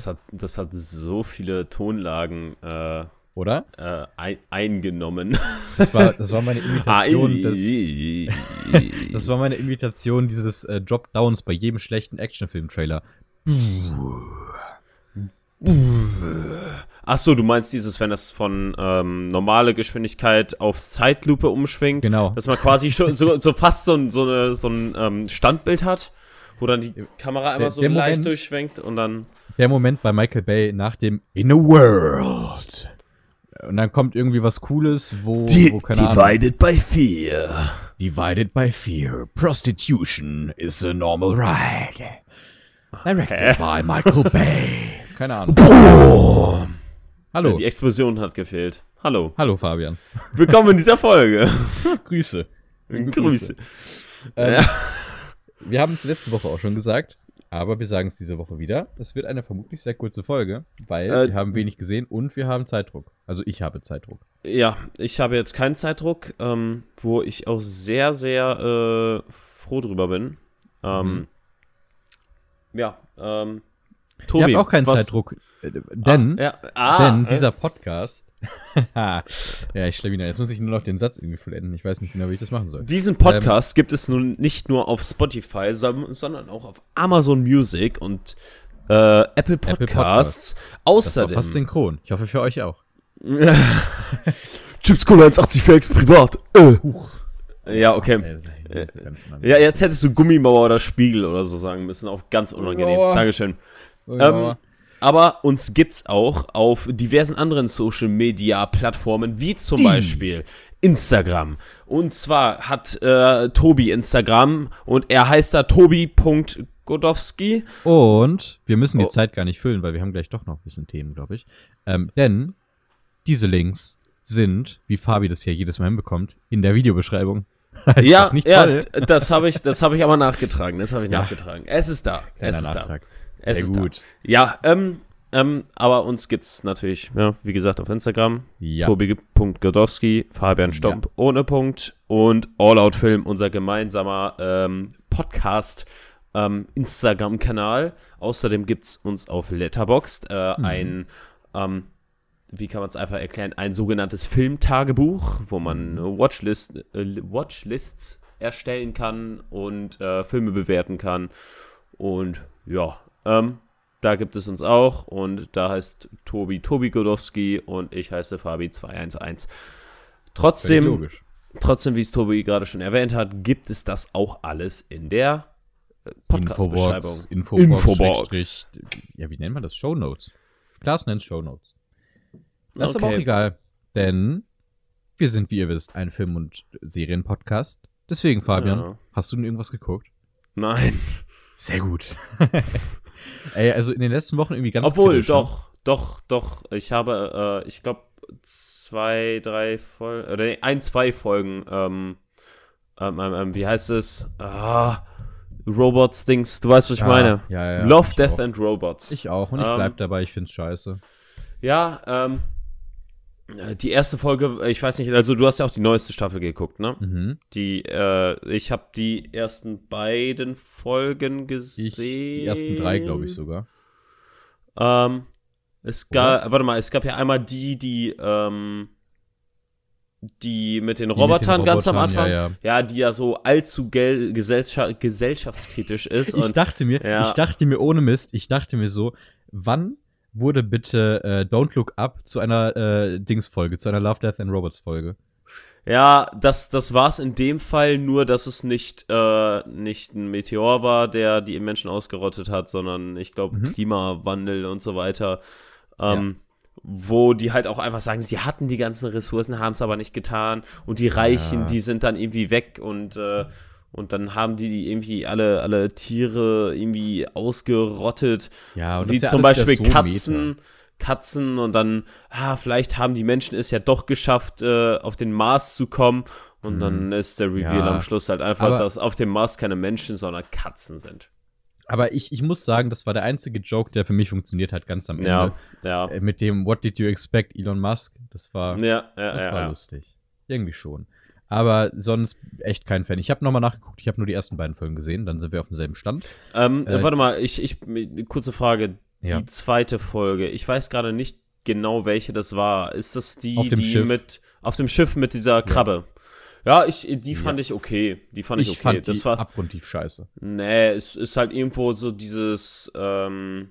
das hat, das hat so viele Tonlagen äh, Oder? äh, ein, eingenommen. Das war, das war meine Imitation des. Das war meine Imitation dieses äh, Dropdowns bei jedem schlechten Actionfilm-Trailer. Ach so, du meinst dieses, wenn das von ähm, normale Geschwindigkeit auf Zeitlupe umschwingt, Genau. dass man quasi schon so, so fast so ein, so eine, so ein ähm, Standbild hat, wo dann die Kamera einmal Der- so der leicht Moment- durchschwenkt und dann Der Moment bei Michael Bay nach dem In a World. Und dann kommt irgendwie was Cooles, wo, wo keine Ahnung. by fear. Divided by fear. Prostitution is a normal ride. Directed by Michael Bay. Keine Ahnung. Hallo. Die Explosion hat gefehlt. Hallo. Hallo Fabian. Willkommen in dieser Folge. Grüße. Grüße. Ähm, Ja. Wir haben es letzte Woche auch schon gesagt, aber wir sagen es diese Woche wieder. Es wird eine vermutlich sehr kurze Folge, weil Äh, wir haben wenig gesehen und wir haben Zeitdruck. Also ich habe Zeitdruck. Ja, ich habe jetzt keinen Zeitdruck, ähm, wo ich auch sehr, sehr äh, froh drüber bin. Ähm, Ja, ähm, Tobi. ich habe auch keinen was- Zeitdruck, denn, Ah, ja, ah, denn äh, dieser Podcast. ja, ich stelle wieder. Jetzt muss ich nur noch den Satz irgendwie vollenden. Ich weiß nicht genau, wie ich das machen soll. Diesen Podcast gibt es nun nicht nur auf Spotify, son- sondern auch auf Amazon Music und äh, Apple Podcasts. Podcasts. Das war Außerdem. fast synchron. Ich hoffe für euch auch. Chips Cola 1,80 für privat. Äh. Ja, okay. Äh. Ja, jetzt hättest du Gummimauer oder Spiegel oder so sagen müssen. Auch ganz unangenehm. Dankeschön. Ja. Ähm, aber uns gibt's auch auf diversen anderen Social Media Plattformen, wie zum Beispiel Instagram. Und zwar hat äh, Tobi Instagram und er heißt da tobi.godowski. Und wir müssen die Oh. Zeit gar nicht füllen, weil wir haben gleich doch noch ein bisschen Themen, glaube ich. Ähm, denn diese Links sind, wie Fabi das ja jedes Mal hinbekommt, in der Videobeschreibung. Ist ja, das ja, toll? das habe ich, das habe ich aber nachgetragen. Das habe ich Ja. nachgetragen. Es ist da. Kleiner es ist Nachtrag. da. Es Sehr ist gut. Da. Ja, ähm, ähm, aber uns gibt's natürlich, ja, wie gesagt, auf Instagram. Ja. Tobi.godowski, Fabian Stomp ohne Punkt und All Out Film, unser gemeinsamer ähm, Podcast. Ähm, Instagram-Kanal. Außerdem gibt's uns auf Letterboxd äh, Mhm. ein, ähm, wie kann man es einfach erklären, ein sogenanntes Filmtagebuch, wo man äh, Watchlist, äh, Watchlists erstellen kann und äh, Filme bewerten kann. Und ja, ähm, da gibt es uns auch und da heißt Tobi Tobi Godowski und ich heiße Fabi 211. Völlig Trotzdem, trotzdem, wie es Tobi gerade schon erwähnt hat, gibt es das auch alles in der äh, Podcast-Beschreibung. Infobox. Infobox. Ja, wie nennt man das? Show Notes. Klaas nennt Show Notes. Das ist aber auch Okay. egal, denn wir sind, wie ihr wisst, ein Film- und Serienpodcast. Deswegen, Fabian, Ja. hast du denn irgendwas geguckt? Nein. Sehr gut. Ey, also in den letzten Wochen irgendwie ganz Obwohl, kritisch, ne? doch, doch, doch. Ich habe, äh, ich glaube, zwei, drei Folgen, oder nee, ein, zwei Folgen, ähm, ähm, ähm, ähm, wie heißt es? Ah, Robots Dings, du weißt, was ich Ja, meine. ja, ja, Love, Death auch. and Robots. Ich auch und ich Ähm, bleib dabei, ich find's scheiße. Ja, ähm, die erste Folge, ich weiß nicht, also du hast ja auch die neueste Staffel geguckt, ne? Mhm. Die, äh, ich habe die ersten beiden Folgen gesehen. Ich, die ersten drei, glaube ich sogar. Ähm, es gab, warte mal, es gab ja einmal die, die, ähm, die mit den mit Robotern den ganz am Robotern, Anfang. ja, ja. die ja so allzu gel gesellscha gesellschaftskritisch ist. Ich und dachte mir, ja. ich dachte mir ohne Mist, ich dachte mir so, wann wurde bitte äh, Don't Look Up zu einer äh, Dings-Folge, zu einer Love, Death and Robots-Folge? ja, das, das war's in dem Fall nur, dass es nicht, äh, nicht ein Meteor war, der die Menschen ausgerottet hat, sondern ich glaube Mhm. Klimawandel und so weiter. Ähm, Wo die halt auch einfach sagen, sie hatten die ganzen Ressourcen, haben es aber nicht getan. Und die Reichen, Ja. die sind dann irgendwie weg und, äh, und dann haben die irgendwie alle, alle Tiere irgendwie ausgerottet. Ja, und das Wie ja zum Beispiel so Katzen. Meta. Katzen und dann, ah, vielleicht haben die Menschen es ja doch geschafft, äh, auf den Mars zu kommen. Und dann ist der Reveal Mhm. Ja. am Schluss halt einfach, Aber- dass auf dem Mars keine Menschen, sondern Katzen sind. Aber ich, ich muss sagen, das war der einzige Joke, der für mich funktioniert hat, ganz am Ende. Ja, ja. Äh, Mit dem What did you expect, Elon Musk? Das war, das war lustig. Irgendwie schon. Aber sonst echt kein Fan. Ich habe nochmal nachgeguckt, ich habe nur die ersten beiden Folgen gesehen, dann sind wir auf demselben Stand. Ähm, Äh, warte mal, ich, ich, kurze Frage. Ja. die zweite Folge. Ich weiß gerade nicht genau, welche das war. Ist das die, Auf dem die Schiff. mit auf dem Schiff mit dieser Krabbe? Ja, ich, die fand ich okay. Die fand ich, Ich okay. fand das war, abgrundtief scheiße. nee, es ist halt irgendwo so dieses, ähm,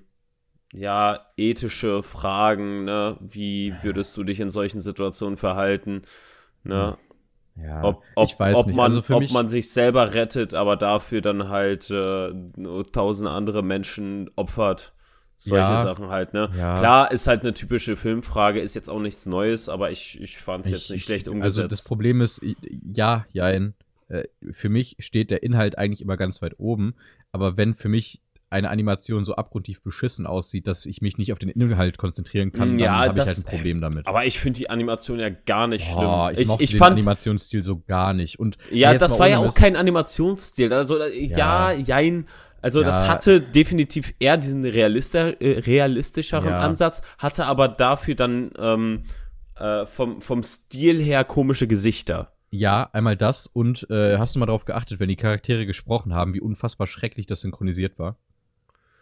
ja, ethische Fragen, ne? Wie würdest du dich in solchen Situationen verhalten? Ne? Ja, ob, ob, ich weiß ob nicht. Man, also für ob mich, man sich selber rettet, aber dafür dann halt äh, tausend andere Menschen opfert. Solche Ja. Sachen halt, ne? Ja. Klar, ist halt eine typische Filmfrage, ist jetzt auch nichts Neues, aber ich, ich fand es jetzt ich- nicht ich- schlecht Also umgesetzt. das Problem ist, ja, jein. Äh, Für mich steht der Inhalt eigentlich immer ganz weit oben, aber wenn für mich eine Animation so abgrundtief beschissen aussieht, dass ich mich nicht auf den Inhalt konzentrieren kann, dann Ja, habe ich das- halt ein Problem damit. aber ich finde die Animation ja gar nicht Boah, schlimm. ich, Ich, mochte ich den fand, Animationsstil so gar nicht. Und ja, das war ja auch kein Animationsstil. Also, äh, ja, jein. Also, das Ja. hatte definitiv eher diesen äh, realistischeren Ja. Ansatz, hatte aber dafür dann ähm, äh, vom, vom Stil her komische Gesichter. Ja, einmal das und äh, hast du mal darauf geachtet, wenn die Charaktere gesprochen haben, wie unfassbar schrecklich das synchronisiert war?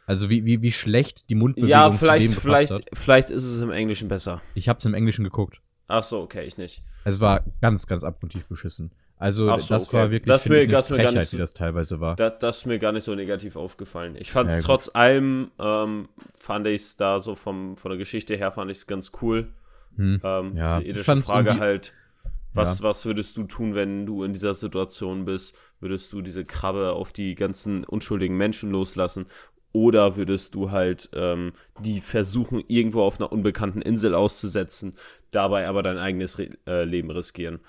Also wie, wie, wie schlecht die Mundbewegung Ja, zu vielleicht, vielleicht, hat. vielleicht ist es im Englischen besser. Ich habe es im Englischen geguckt. Ach so, okay, ich nicht. Es war ganz, ganz abgrundtief beschissen. Also so, das okay. war wirklich Das mir- ich, das Frechheit, so- wie das teilweise war. Das, das ist mir gar nicht so negativ aufgefallen. Ich fand es Ja, trotz allem, ähm, fand ich es da so vom, von der Geschichte her, fand ich es ganz cool. Hm. Ähm, Ja, die ethische Frage halt, was, Ja. was würdest du tun, wenn du in dieser Situation bist? Würdest du diese Krabbe auf die ganzen unschuldigen Menschen loslassen? Oder würdest du halt ähm, die versuchen, irgendwo auf einer unbekannten Insel auszusetzen, dabei aber dein eigenes Re äh, Leben riskieren?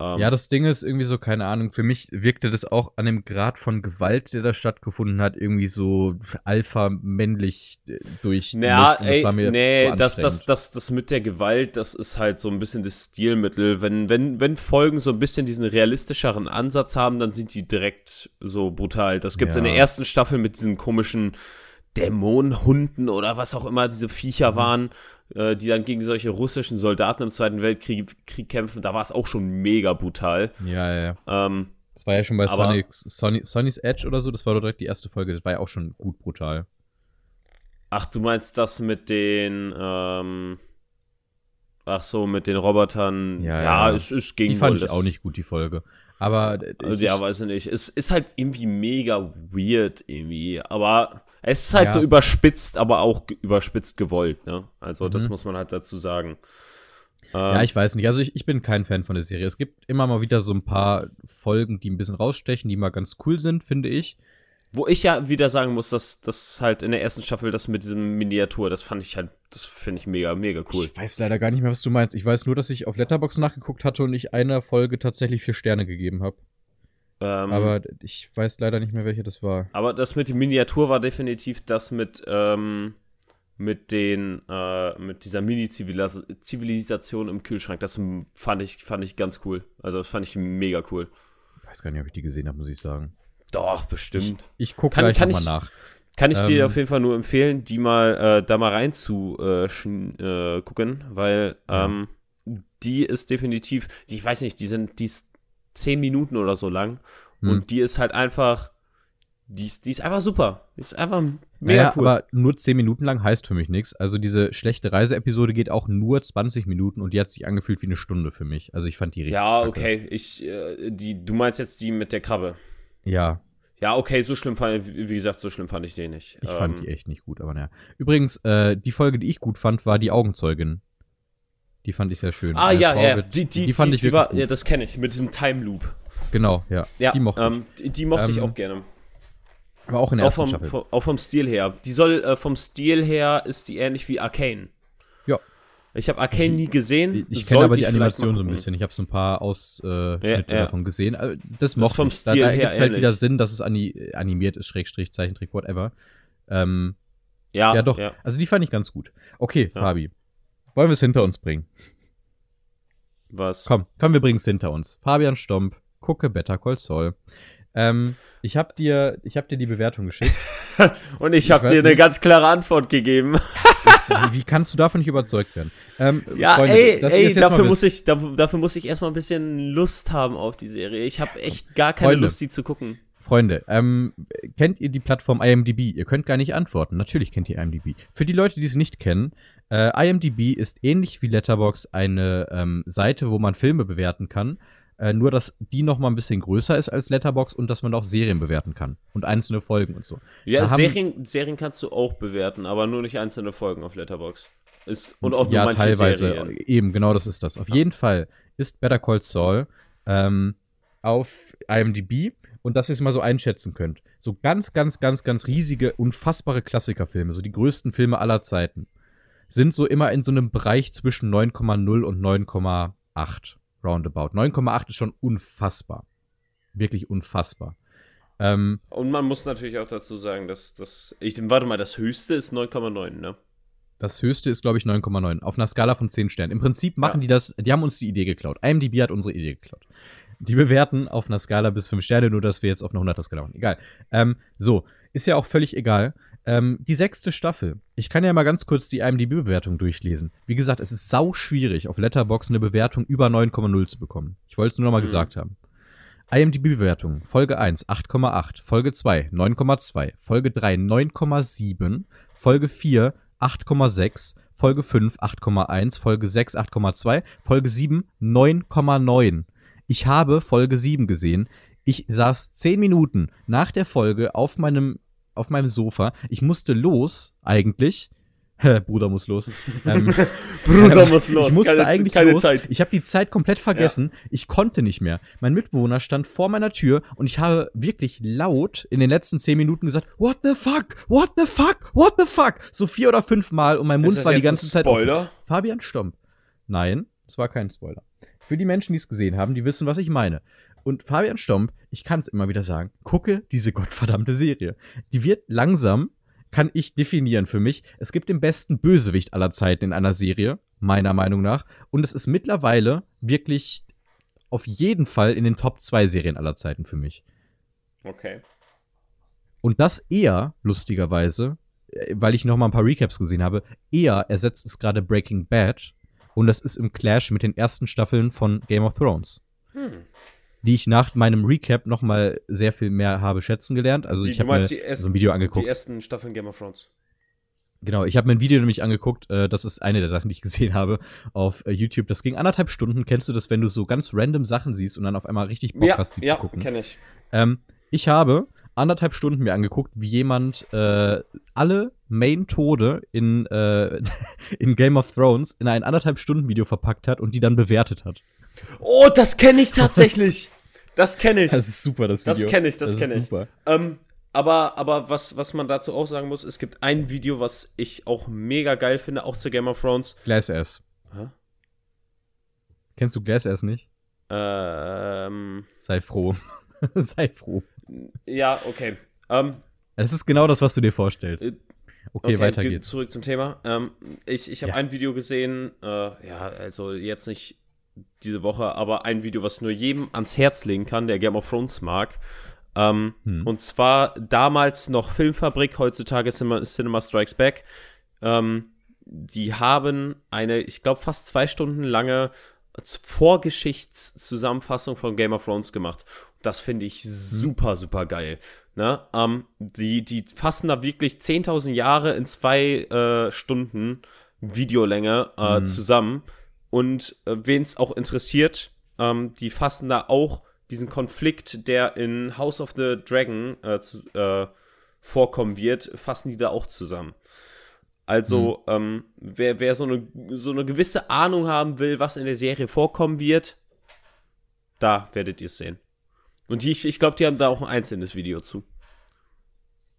Ähm, Ja, das Ding ist irgendwie so, keine Ahnung, für mich wirkte das auch an dem Grad von Gewalt, der da stattgefunden hat, irgendwie so alpha-männlich äh, durch. Naja, ey, mir nee, zu das, das, das, das mit der Gewalt, das ist halt so ein bisschen das Stilmittel. Wenn, wenn, wenn Folgen so ein bisschen diesen realistischeren Ansatz haben, dann sind die direkt so brutal. Das gibt's in Ja. der ersten Staffel mit diesen komischen Dämonenhunden oder was auch immer diese Viecher Mhm. waren, äh, die dann gegen solche russischen Soldaten im Zweiten Weltkrieg Krieg kämpfen. Da war es auch schon mega brutal. Ja, ja, ja. Ähm, Das war ja schon bei Aber- Sonic, Sonny, Sonny's Edge oder so, das war doch direkt die erste Folge, das war ja auch schon gut brutal. ach, du meinst das mit den, ähm, ach so, mit den Robotern. Ja, Ja, ja. es, es ging Die fand wohl, ich das- auch nicht gut, die Folge. Aber äh, Also, ich, ja, weiß ich nicht. Es ist halt irgendwie mega weird irgendwie. Aber es ist halt Ja. so überspitzt, aber auch überspitzt gewollt, ne? Also, das Mhm. muss man halt dazu sagen. ja, Ähm, ich weiß nicht. Also ich, ich bin kein Fan von der Serie. Es gibt immer mal wieder so ein paar Folgen, die ein bisschen rausstechen, die mal ganz cool sind, finde ich. wo ich ja wieder sagen muss, dass das halt in der ersten Staffel das mit diesem Miniatur, das fand ich halt, das finde ich mega, mega cool. Ich weiß leider gar nicht mehr, was du meinst. Ich weiß nur, dass ich auf Letterbox nachgeguckt hatte und ich einer Folge tatsächlich vier Sterne gegeben habe. Ähm, Aber ich weiß leider nicht mehr, welche das war. Aber das mit dem Miniatur war definitiv das mit, ähm, mit den, äh, mit dieser Mini-Zivilisation im Kühlschrank. Das fand ich, fand ich ganz cool. Also das fand ich mega cool. Ich weiß gar nicht, ob ich die gesehen habe, muss ich sagen. Doch, bestimmt. Ich gucke Kann- gleich kann nochmal ich- nach. Kann ich dir Ähm, auf jeden Fall nur empfehlen, die mal, äh, da mal rein zu äh, äh, gucken, weil Ja. ähm, die ist definitiv, ich weiß nicht, die sind, die ist zehn Minuten oder so lang Hm. und die ist halt einfach, die ist, die ist einfach super. Die ist einfach mega Naja, cool. aber nur 10 Minuten lang heißt für mich nichts. Also diese schlechte Reiseepisode geht auch nur 20 Minuten und die hat sich angefühlt wie eine Stunde für mich. Also ich fand die richtig Ja, kacke. okay. Ich, äh, die, du meinst jetzt die mit der Krabbe. Ja, Ja, okay, so schlimm fand ich, wie gesagt, so schlimm fand ich den nicht. ich fand Ähm, die echt nicht gut, aber naja. Übrigens, äh, die Folge, die ich gut fand, war die Augenzeugin. Die fand ich sehr schön. Ah, ja, Frau ja, wird- die, die, die fand die, ich wirklich war, ja, das kenne ich, mit diesem Time Loop. Genau, ja. Ja, die mochte ähm, die, die mochte ich Ähm, auch gerne. ich. Aber auch in der Auch ersten vom, vom, auch vom Stil her. Die soll, äh, vom Stil her ist die ähnlich wie Arcane. Ja. Ich habe Arcane nie gesehen. Ich, ich kenne aber die Animation so ein bisschen. Ich habe so ein paar Ausschnitte Ja, ja. davon gesehen. Also, Das mochte vom ich. Da, Stil da her gibt's halt wieder Sinn, dass es ani animiert ist, Schrägstrich, Zeichentrick, whatever. Ähm, Ja, ja, doch. Ja. Also die fand ich ganz gut. Okay. Fabi. Wollen wir es hinter uns bringen? Was? Komm, komm, wir bringen es hinter uns. Fabian Stomp, gucke Better Call Saul. Ähm, ich habe dir, ich hab dir die Bewertung geschickt. Und ich Ich habe dir eine nicht. ganz klare Antwort gegeben. Ist, wie, kannst du davon nicht überzeugt werden? Ähm, Ja, Freunde, ey, ey, dafür muss, ich, dafür, dafür muss ich erstmal ein bisschen Lust haben auf die Serie. Ich habe echt gar keine Freunde. Lust, die zu gucken. Freunde, ähm, kennt ihr die Plattform IMDb? Ihr könnt gar nicht antworten. Natürlich kennt ihr IMDb. Für die Leute, die es nicht kennen, äh, IMDb ist ähnlich wie Letterbox eine ähm, Seite, wo man Filme bewerten kann. Äh, nur, dass die noch mal ein bisschen größer ist als Letterbox und dass man auch Serien bewerten kann und einzelne Folgen und so. Ja, Serien, Serien kannst du auch bewerten, aber nur nicht einzelne Folgen auf Letterbox. Ist, und auch nur ja, manche teilweise. Serien. Eben, genau das ist das. Auf jeden Fall ist Better Call Saul ähm, auf IMDb und dass ihr es mal so einschätzen könnt. So ganz, ganz, ganz, ganz riesige, unfassbare Klassikerfilme, so die größten Filme aller Zeiten, sind so immer in so einem Bereich zwischen 9,0 und 9,8 roundabout. 9,8 ist schon unfassbar. Wirklich unfassbar. Ähm, Und man muss natürlich auch dazu sagen, dass das. Ich, warte mal, das höchste ist 9,9, ne? Das höchste ist, glaube ich, 9,9. Auf einer Skala von 10 Sternen. Im Prinzip machen Ja. die das, die haben uns die Idee geklaut. IMDb hat unsere Idee geklaut. Die bewerten auf einer Skala bis 5 Sterne, nur dass wir jetzt auf einer 100er Skala machen. Egal. Ähm, so, ist ja auch völlig egal. Ähm, die sechste Staffel. Ich kann ja mal ganz kurz die IMDb-Bewertung durchlesen. Wie gesagt, es ist sau schwierig, auf Letterboxd eine Bewertung über 9,0 zu bekommen. Ich wollte es nur noch mal Mhm. gesagt haben. IMDb-Bewertung. Folge 1 8,8, Folge 2 9,2, Folge 3 9,7, Folge 4 8,6, Folge 5 8,1, Folge 6 8,2, Folge 7 9,9. Ich habe Folge 7 gesehen. Ich saß 10 Minuten nach der Folge auf meinem, auf meinem Sofa. Ich musste los, eigentlich. Bruder muss los. Ähm, Bruder ähm, muss los. Ich musste keine, eigentlich keine los. Zeit. Ich habe die Zeit komplett vergessen. Ich konnte nicht mehr. Mein Mitbewohner stand vor meiner Tür und ich habe wirklich laut in den letzten zehn Minuten gesagt, What the fuck? What the fuck? What the fuck? So vier oder fünf Mal und mein Mund war die ganze Zeit offen. Spoiler? Fabian Stomp. Nein, es war kein Spoiler. Für die Menschen, die es gesehen haben, die wissen, was ich meine. Und Fabian Stomp, ich kann es immer wieder sagen, gucke diese gottverdammte Serie. Die wird langsam, kann ich definieren für mich. Es gibt den besten Bösewicht aller Zeiten in einer Serie, meiner Meinung nach. Und es ist mittlerweile wirklich auf jeden Fall in den Top 2 Serien aller Zeiten für mich. Okay. Und das eher, lustigerweise, äh, weil ich noch mal ein paar Recaps gesehen habe, eher ersetzt es gerade Breaking Bad. Und das ist im Clash mit den ersten Staffeln von Game of Thrones. Hm. Die ich nach meinem Recap noch mal sehr viel mehr habe schätzen gelernt. Also Die- ich habe mir die ersten- so ein Video Die angeguckt. ersten Staffeln Game of Thrones. Genau, ich habe mir ein Video nämlich angeguckt. Äh, das ist eine der Sachen, die ich gesehen habe auf äh, YouTube. Das ging anderthalb Stunden. Kennst du das, wenn du so ganz random Sachen siehst und dann auf einmal richtig Bock Ja, hast, die ja zu gucken? kenne ich. Ähm, ich habe anderthalb Stunden mir angeguckt, wie jemand äh, alle Main-Tode in, äh, in Game of Thrones in ein anderthalb Stunden Video verpackt hat und die dann bewertet hat. Oh, das kenne ich tatsächlich. Das kenne ich. ist super, das Das kenne ich, das, kenne ich. Super. Ähm, aber aber was, was man dazu auch sagen muss, es gibt ein Video, was ich auch mega geil finde, auch zu Game of Thrones. Glass Ass. Hä? Kennst du Glass Ass nicht? Ähm, Sei froh. Sei froh. ja, okay. Ähm, Es ist genau das, was du dir vorstellst. Äh, Okay, weiter ge- geht's. Zurück zum Thema. Ähm, ich ich habe Ja. ein Video gesehen, äh, ja, also jetzt nicht diese Woche, aber ein Video, was nur jedem ans Herz legen kann, der Game of Thrones mag. Ähm, Hm. Und zwar damals noch Filmfabrik, heutzutage Cinema, Cinema Strikes Back. Ähm, die haben eine, ich glaube, fast zwei Stunden lange Vorgeschichtszusammenfassung von Game of Thrones gemacht. Das finde ich super, super geil. Ne? Ähm, die, die fassen da wirklich 10.000 Jahre in zwei äh, Stunden Videolänge äh, Mhm. zusammen. Und äh, wen es auch interessiert, ähm, die fassen da auch diesen Konflikt, der in House of the Dragon äh, zu, äh, vorkommen wird, fassen die da auch zusammen. Also, ähm, wer, wer so, eine, so eine gewisse Ahnung haben will, was in der Serie vorkommen wird, da werdet ihr es sehen. Und die, ich, ich glaube, die haben da auch ein einzelnes Video zu.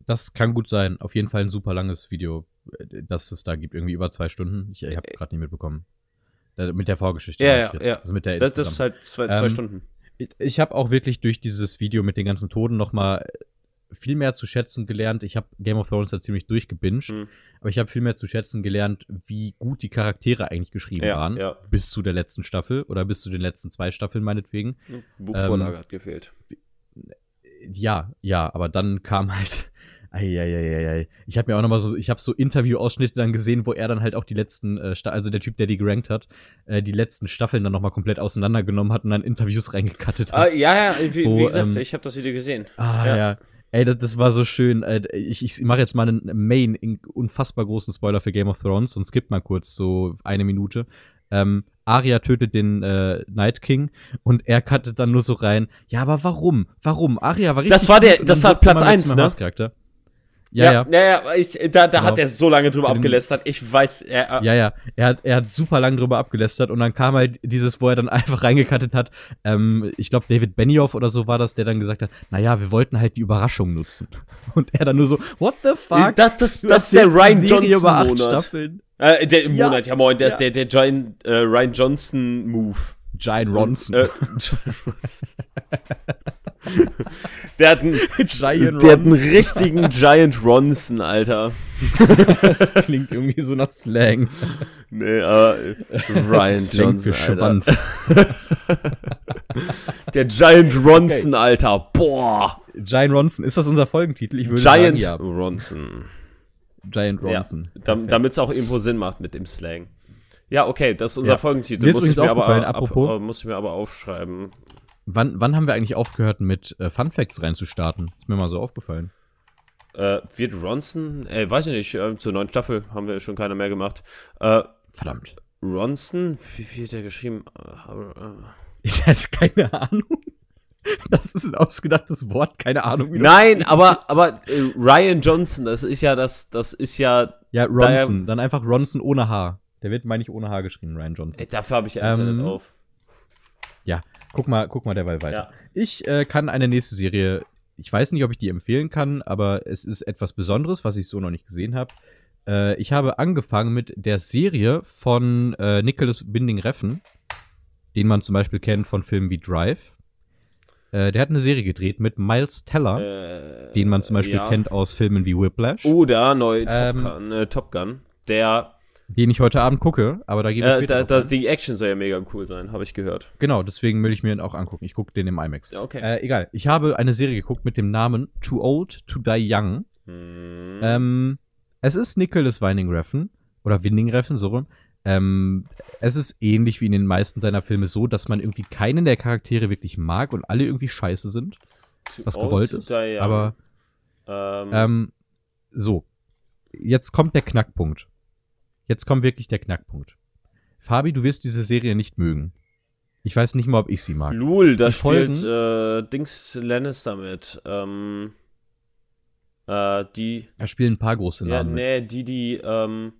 Das kann gut sein. Auf jeden Fall ein super langes Video, äh, das es da gibt. Irgendwie über zwei Stunden. Ich, ich habe gerade nicht mitbekommen. Mit der Vorgeschichte. Ja, ja, ja. Also mit der Das, das ist halt zwei, zwei Ähm, Stunden. Ich, ich habe auch wirklich durch dieses Video mit den ganzen Toten noch mal viel mehr zu schätzen gelernt. Ich habe Game of Thrones da ziemlich durchgebinged, Hm. aber ich habe viel mehr zu schätzen gelernt, wie gut die Charaktere eigentlich geschrieben Ja, waren. ja. Bis zu der letzten Staffel oder bis zu den letzten zwei Staffeln meinetwegen. Buchvorlage ähm, hat gefehlt. Ja, ja, aber dann kam halt Eieieiei. Ich habe mir auch noch mal so, ich habe so Interview-Ausschnitte dann gesehen, wo er dann halt auch die letzten, äh, also der Typ, der die gerankt hat, äh, die letzten Staffeln dann noch mal komplett auseinandergenommen hat und dann Interviews reingekattet hat. Ah, ja, ja, wie, Wo, wie gesagt, ähm, ich habe das Video gesehen. Ah, ja. Ja. Ey, das, das war so schön. Äh, Ich, ich mache jetzt mal einen Main, in- unfassbar großen Spoiler für Game of Thrones und skip mal kurz so eine Minute. Ähm, Arya tötet den äh, Night King und er cuttet dann nur so rein. Ja, aber warum? Warum? Arya war richtig. Das war der- das war Platz mit eins, seinem ne? Hasscharakter. Ja, ja. ja, ja, ich, da, da hat Genau. er so lange drüber abgelästert. Ich weiß, er, Ja, ja, er hat, er hat super lang drüber abgelästert und dann kam halt dieses, wo er dann einfach reingekattet hat. Ähm, ich glaube, David Benioff oder so war das, der dann gesagt hat, naja, wir wollten halt die Überraschung nutzen. Und er dann nur so, what the fuck? das, das, Du das ist der Ryan Serie über acht Johnson-Monat. Staffeln. Äh, der im Ja. Monat, ja moin, der Ja. der, der Giant, äh, Ryan Johnson-Move. Giant Ronson. Äh, Giant Ronson. der hat einen, Giant der hat einen richtigen Giant Ronson, Alter. Das klingt irgendwie so nach Slang. Nee, aber äh, Ryan Slang Johnson. Schwanz. Der Giant Ronson, Alter. Boah. Giant Ronson, ist das unser Folgentitel? Ich würde Giant sagen, ja. Ronson. Giant Ja, Ronson. damit es auch irgendwo Sinn macht mit dem Slang. Ja, okay, das ist unser Ja. Folgentitel. Mir ist Muss ich, mir aber, ab, apropos- äh, muss ich mir aber aufschreiben. Wann, wann haben wir eigentlich aufgehört, mit äh, Fun Facts reinzustarten? Ist mir mal so aufgefallen. Äh, wird Ronson, äh, weiß ich nicht, äh, zur neuen Staffel haben wir schon keiner mehr gemacht. Äh, Verdammt. Ronson, wie, wie hat der geschrieben? Äh, äh, Ich hatte keine Ahnung. Das ist ein ausgedachtes Wort, keine Ahnung. Wie Nein, aber, aber Ryan Johnson, das ist ja das, das ist ja, Ja, Daher- Ronson. Dann einfach Ronson ohne H. Der wird, meine ich, ohne H geschrieben, Ryan Johnson. ey, dafür habe ich Internet Ähm, auf. Ja, guck mal, guck mal derweil weiter. Ja. Ich äh, kann eine nächste Serie, ich weiß nicht, ob ich die empfehlen kann, aber es ist etwas Besonderes, was ich so noch nicht gesehen habe. Äh, ich habe angefangen mit der Serie von äh, Nicholas Binding Reffen, den man zum Beispiel kennt von Filmen wie Drive. Äh, der hat eine Serie gedreht mit Miles Teller, Äh, den man zum Beispiel ja. kennt aus Filmen wie Whiplash, Oder neu Top, Ähm, Gun, äh, Top Gun. Der, den ich heute Abend gucke, aber da gebe ich äh, da, da, die Action soll ja mega cool sein, habe ich gehört. Genau, deswegen will ich mir ihn auch angucken. Ich gucke den im IMAX. Ja, okay. Äh, egal. Ich habe eine Serie geguckt mit dem Namen Too Old to Die Young. Hm. Ähm, es ist Nicholas Winding Refn oder Winding Refn, so rum. Ähm, es ist ähnlich wie in den meisten seiner Filme so, dass man irgendwie keinen der Charaktere wirklich mag und alle irgendwie scheiße sind, Too was gewollt ist. Aber ähm, ähm, so, jetzt kommt der Knackpunkt. Jetzt kommt wirklich der Knackpunkt. Fabi, du wirst diese Serie nicht mögen. Ich weiß nicht mal, ob ich sie mag. Lul, da spielt äh, Dings Lannister mit. Ähm, äh, die, Da spielen ein paar große ja, Namen. mit. nee, die, die, ähm,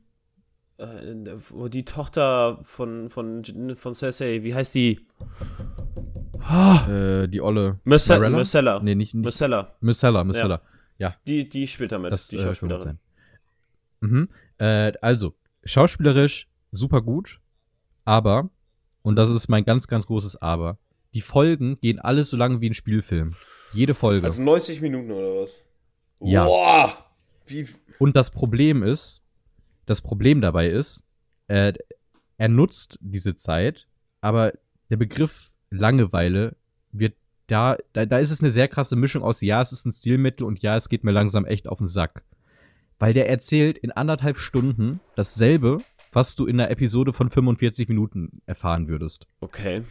äh, die Tochter von, von, von Cersei, wie heißt die? Äh, die Olle. Marcella. Marcella. Nee, nicht, nicht Marcella. Missella, Missella. Die, die spielt damit, Das die äh, Schauspielerin. sein. Mhm. Äh, also, schauspielerisch super gut, aber, und das ist mein ganz, ganz großes Aber, die Folgen gehen alles so lange wie ein Spielfilm. Jede Folge. Also 90 Minuten oder was? Ja. Boah! Wie, und das Problem ist, das Problem dabei ist, äh, er nutzt diese Zeit, aber der Begriff Langeweile wird da, da, da ist es eine sehr krasse Mischung aus, ja, es ist ein Stilmittel und ja, es geht mir langsam echt auf den Sack. Weil der erzählt in anderthalb Stunden dasselbe, was du in einer Episode von 45 Minuten erfahren würdest. okay.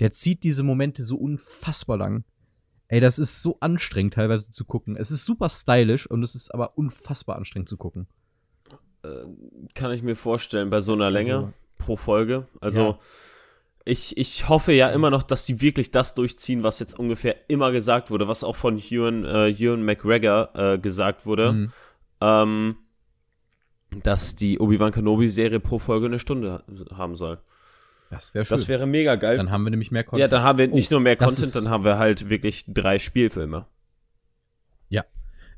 Der zieht diese Momente so unfassbar lang. Ey, das ist so anstrengend teilweise zu gucken. Es ist super stylisch und es ist aber unfassbar anstrengend zu gucken. Kann ich mir vorstellen, bei so einer Länge Also- pro Folge. Also, Ja. ich, ich hoffe ja immer noch, dass die wirklich das durchziehen, was jetzt ungefähr immer gesagt wurde, was auch von Ewan, äh, Ewan McGregor äh, gesagt wurde. Mhm. Ähm, dass die Obi-Wan Kenobi-Serie pro Folge eine Stunde haben soll. Das wäre schön. Das wäre mega geil. Dann haben wir nämlich mehr Content. ja, dann haben wir nicht Oh, nur mehr Content, dann haben wir halt wirklich drei Spielfilme.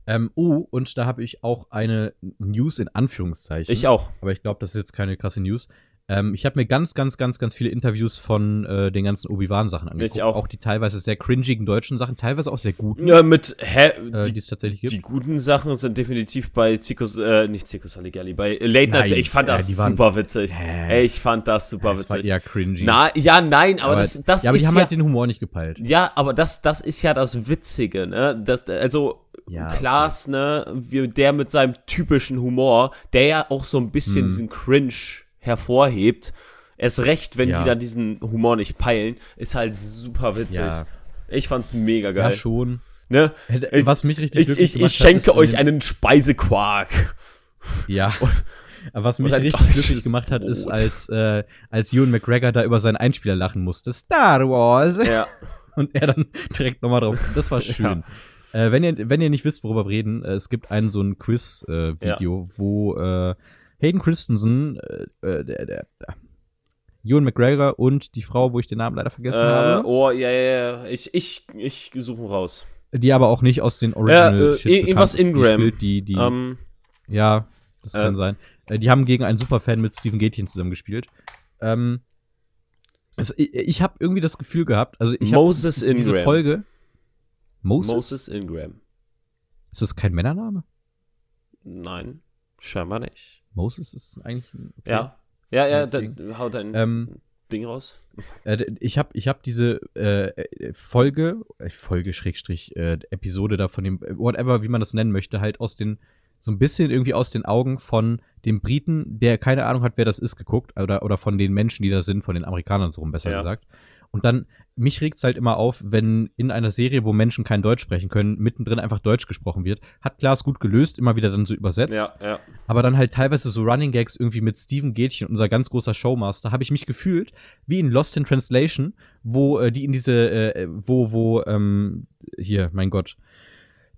Ähm, oh, und da habe ich auch eine News in Anführungszeichen. Ich auch. Aber ich glaube, das ist jetzt keine krasse News. Ähm, ich habe mir ganz, ganz, ganz, ganz viele Interviews von äh, den ganzen Obi-Wan-Sachen angeguckt. Ich auch. Auch die teilweise sehr cringigen deutschen Sachen, teilweise auch sehr guten, Ja, mit, hä, äh, die die, es tatsächlich gibt. die guten Sachen sind definitiv bei Zirkus, äh, nicht Zirkus Halligalli, bei Late Night. Ich fand ja, das waren- super witzig. Ey, ich fand das super das war witzig. eher cringy. Na, ja, nein, aber, das, das ja, aber ist die haben ja, halt den Humor nicht gepeilt. ja, aber das, das ist ja das Witzige, ne? Das, also, ja, Klaas, okay. ne, der mit seinem typischen Humor, der ja auch so ein bisschen hm. diesen Cringe hervorhebt. Erst recht, wenn ja. die da diesen Humor nicht peilen, ist halt super witzig. Ja. Ich fand's mega geil. Ja, schon. Ne? Was mich richtig ich, ich, ich schenke hat, euch einen Speisequark. Ja. Aber was mich richtig glücklich gemacht hat, ist, als, äh, als Ewan McGregor da über seinen Einspieler lachen musste. Star Wars. Ja. Und er dann direkt nochmal drauf. Das war schön. Ja. Äh, wenn, ihr, wenn ihr nicht wisst, worüber wir reden, äh, es gibt ein so ein Quiz-Video, ja. wo äh, Hayden Christensen, äh, äh, der, der, Ewan McGregor und die Frau, wo ich den Namen leider vergessen äh, habe. Oh, ja, ja, ja. Ich, ich, ich suche raus. Die aber auch nicht aus den Original ja, äh, Irgendwas Ingram. Die, die, um, ja, das kann sein. Äh, die haben gegen einen Superfan mit Steven Gätchen zusammengespielt. Ähm, also ich, ich habe irgendwie das Gefühl gehabt, also ich Moses Ingram. diese Folge. Moses? Moses Ingram. Ist das kein Männername? Nein, scheinbar nicht. Moses ist eigentlich. Okay. Ja. Ja, ja, dann hau dein ähm, Ding raus. Äh, ich habe ich hab diese äh, Folge, äh, Folge Schrägstrich, äh, Episode da von dem, whatever, wie man das nennen möchte, halt aus den so ein bisschen irgendwie aus den Augen von dem Briten, der keine Ahnung hat, wer das ist, geguckt. Oder, oder von den Menschen, die da sind, von den Amerikanern so rum, besser ja. gesagt. Und dann, mich regt es halt immer auf, wenn in einer Serie, wo Menschen kein Deutsch sprechen können, mittendrin einfach Deutsch gesprochen wird. Hat Klaas gut gelöst, immer wieder dann so übersetzt. Ja, ja. Aber dann halt teilweise so Running Gags irgendwie mit Steven Gätchen, unser ganz großer Showmaster, habe ich mich gefühlt wie in Lost in Translation, wo äh, die in diese, äh, wo, wo, ähm, hier, mein Gott,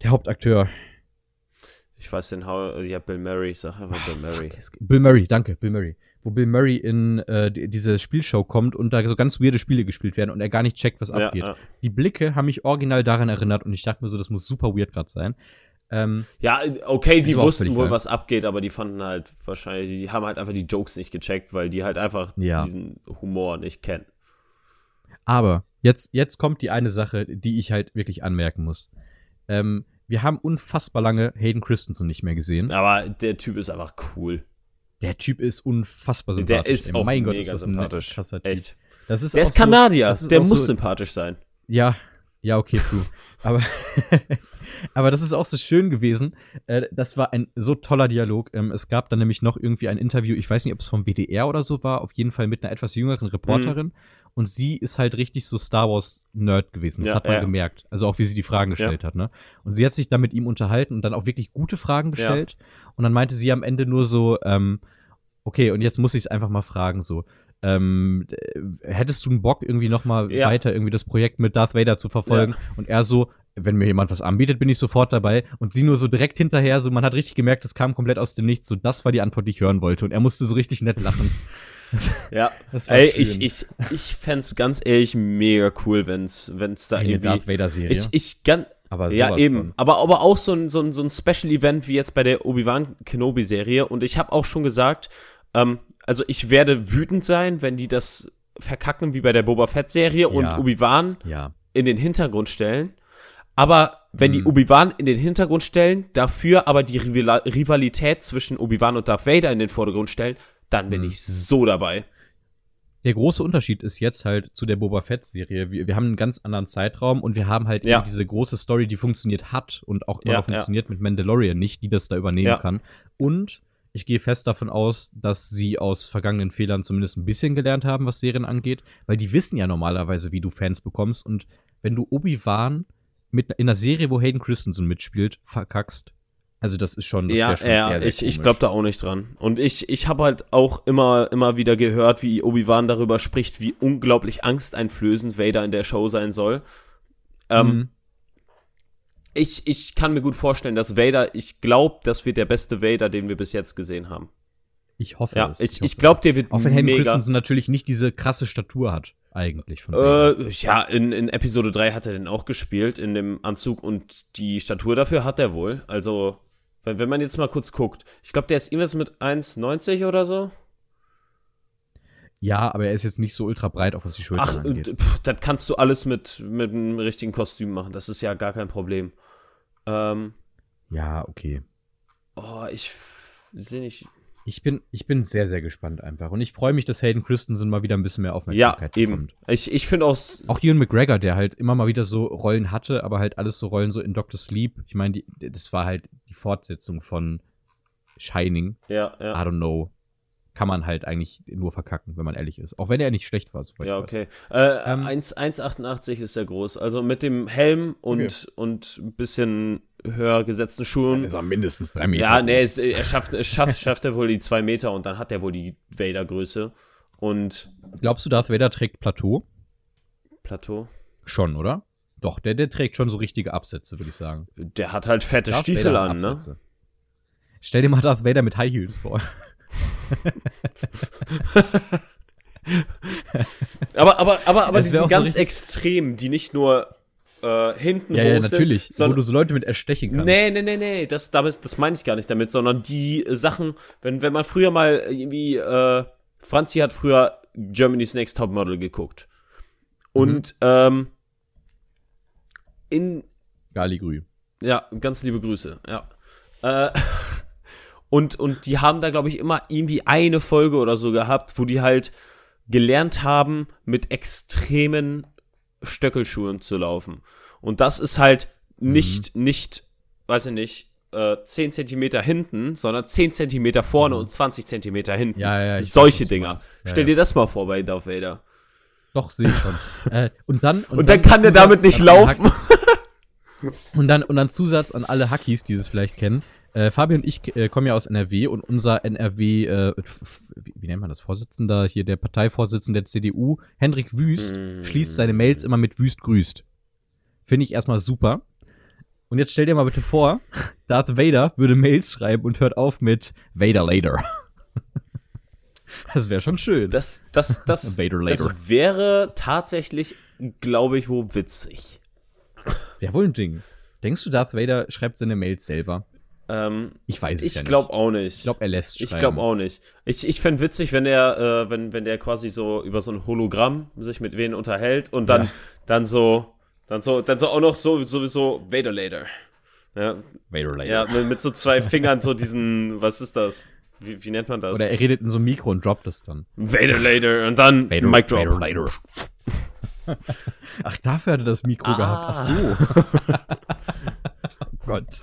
der Hauptakteur, ich weiß den Hau, ja, Bill Murray, sag einfach Bill Murray. Fuck. Bill Murray, danke, Bill Murray. Wo Bill Murray in äh, diese Spielshow kommt und da so ganz weirde Spiele gespielt werden und er gar nicht checkt, was ja, abgeht. Ja. Die Blicke haben mich original daran erinnert und ich dachte mir so, das muss super weird gerade sein. Ähm, ja, okay, die wussten wohl, geil. was abgeht, aber die fanden halt wahrscheinlich, die haben halt einfach die Jokes nicht gecheckt, weil die halt einfach ja. diesen Humor nicht kennen. Aber jetzt, jetzt kommt die eine Sache, die ich halt wirklich anmerken muss. Ähm, wir haben unfassbar lange Hayden Christensen nicht mehr gesehen. Aber der Typ ist einfach cool. Der Typ ist unfassbar sympathisch. Der ist auch mein Gott, ist das sympathisch. ein krasser Typ. Echt. Das ist der ist Kanadier, so, der muss so, sympathisch sein. Ja, ja, okay, true. aber, aber das ist auch so schön gewesen. Äh, das war ein so toller Dialog. Ähm, es gab dann nämlich noch irgendwie ein Interview, ich weiß nicht, ob es vom WDR oder so war, auf jeden Fall mit einer etwas jüngeren Reporterin. Mhm. Und sie ist halt richtig so Star Wars-Nerd gewesen. Das ja, hat man ja. gemerkt. Also auch wie sie die Fragen gestellt ja. hat, ne? Und sie hat sich dann mit ihm unterhalten und dann auch wirklich gute Fragen gestellt. Und dann meinte sie am Ende nur so, ähm, okay, und jetzt muss ich es einfach mal fragen, so. Ähm, hättest du einen Bock, irgendwie noch mal weiter irgendwie das Projekt mit Darth Vader zu verfolgen? Und er so, wenn mir jemand was anbietet, bin ich sofort dabei. Und sie nur so direkt hinterher, so man hat richtig gemerkt, das kam komplett aus dem Nichts. So, das war die Antwort, die ich hören wollte. Und er musste so richtig nett lachen. Ja, ey, schön. ich, ich, ich fände ganz ehrlich mega cool, wenn's, wenn's da Eine irgendwie. Darth Vader Serie. Ich, ich aber ja, eben. Aber, aber auch so ein, so, ein, so ein Special-Event wie jetzt bei der Obi-Wan Kenobi-Serie. Und ich habe auch schon gesagt, ähm, also ich werde wütend sein, wenn die das verkacken wie bei der Boba Fett-Serie ja. und Obi-Wan ja. in den Hintergrund stellen. Aber wenn mhm. die Obi-Wan in den Hintergrund stellen, dafür aber die Rivalität zwischen Obi-Wan und Darth Vader in den Vordergrund stellen, dann bin mhm. ich so dabei. Der große Unterschied ist jetzt halt zu der Boba Fett-Serie. Wir, wir, haben einen ganz anderen Zeitraum und wir haben halt ja. diese große Story, die funktioniert hat und auch immer ja, noch funktioniert ja. mit Mandalorian nicht, die das da übernehmen kann. Und ich gehe fest davon aus, dass sie aus vergangenen Fehlern zumindest ein bisschen gelernt haben, was Serien angeht, weil die wissen ja normalerweise, wie du Fans bekommst. Und wenn du Obi-Wan mit in einer Serie, wo Hayden Christensen mitspielt, verkackst, also das ist schon, das ja, schon ja, sehr, sehr ich, ich glaube da auch nicht dran. Und ich, ich habe halt auch immer, immer wieder gehört, wie Obi-Wan darüber spricht, wie unglaublich angsteinflößend Vader in der Show sein soll. Ähm, mhm. ich, ich kann mir gut vorstellen, dass Vader, ich glaube, das wird der beste Vader, den wir bis jetzt gesehen haben. Ich hoffe ja, es. Ich, ich, ich glaube, der wird Auch wenn Hayden Christensen natürlich nicht diese krasse Statur hat eigentlich von äh, Ja, in, in Episode 3 hat er den auch gespielt, in dem Anzug und die Statur dafür hat er wohl. Also, wenn, wenn man jetzt mal kurz guckt, ich glaube, der ist irgendwas mit 1,90 oder so. Ja, aber er ist jetzt nicht so ultra breit, auch was die Schultern Ach, angeht. Pff, das kannst du alles mit, mit einem richtigen Kostüm machen. Das ist ja gar kein Problem. Ähm, ja, okay. Oh, ich sehe nicht. Ich bin, ich bin sehr, sehr gespannt einfach. Und ich freue mich, dass Hayden Christensen mal wieder ein bisschen mehr Aufmerksamkeit ja, eben. bekommt. Ich, ich finde auch. Auch Ewan McGregor, der halt immer mal wieder so Rollen hatte, aber halt alles so Rollen so in Doctor Sleep. Ich meine, das war halt die Fortsetzung von Shining. Ja, ja. I don't know. Kann man halt eigentlich nur verkacken, wenn man ehrlich ist. Auch wenn er nicht schlecht war. Ja, okay. Äh, ähm, 1,88 ist sehr groß. Also mit dem Helm und, okay. und ein bisschen höher gesetzten Schuhen. Dann ist er mindestens drei Meter. Ja, nee, es, er schafft, es schafft, schafft er wohl die zwei Meter und dann hat er wohl die Vader-Größe. Und. Glaubst du, Darth Vader trägt Plateau? Plateau? Schon, oder? Doch, der, der trägt schon so richtige Absätze, würde ich sagen. Der hat halt fette Darth Stiefel an, ne? Stell dir mal Darth Vader mit High Heels vor. aber aber aber aber die sind ganz so extrem, die nicht nur äh, hinten ja, ja, natürlich, sind, wo du so Leute mit erstechen kannst. Nee, nee, nee, nee, das, damit, das meine ich gar nicht damit, sondern die Sachen, wenn, wenn man früher mal irgendwie, äh, Franzi hat früher Germany's Next Top Model geguckt. Und, mhm. ähm, in. Galigrü. Ja, ganz liebe Grüße, ja. Äh, und, und die haben da, glaube ich, immer irgendwie eine Folge oder so gehabt, wo die halt gelernt haben, mit extremen Stöckelschuhen zu laufen. Und das ist halt nicht, mhm. nicht, weiß ich nicht, äh, 10 Zentimeter hinten, sondern 10 Zentimeter vorne mhm. und 20 Zentimeter hinten. Ja, ja, ja. Solche weiß, Dinger. Ja, Stell dir das mal vor bei Darth Vader. Doch, sehe ich schon. äh, und dann, und, und dann, dann kann der damit nicht laufen. und dann, und dann Zusatz an alle Hackies, die das vielleicht kennen. Äh, Fabi und ich äh, kommen ja aus NRW und unser NRW, äh, wie, wie, nennt man das, Vorsitzender, hier der Parteivorsitzende der CDU, Hendrik Wüst, mm. schließt seine Mails immer mit Wüst grüßt. Finde ich erstmal super. Und jetzt stell dir mal bitte vor, Darth Vader würde Mails schreiben und hört auf mit Vader later. Das wäre schon schön. Das, das, das, das wäre tatsächlich, glaube ich, wo witzig. Wäre wohl ein Ding. Denkst du, Darth Vader schreibt seine Mails selber? Ähm, ich weiß es ich ja glaube auch nicht. Ich glaube, er lässt schreiben. Ich glaube auch nicht. Ich, ich fände witzig, wenn er, äh, wenn, wenn der quasi so über so ein Hologramm sich mit wen unterhält und dann, ja. dann so, dann so, dann so auch noch so, sowieso Vader later. Ja, Vader later. Ja, mit, mit so zwei Fingern so diesen, was ist das? Wie, wie, nennt man das? Oder er redet in so einem Mikro und droppt es dann. Vader later und dann Vader, Mic Drop. Vader later. Ach, dafür hatte das Mikro ah. gehabt. Ach so. Gott.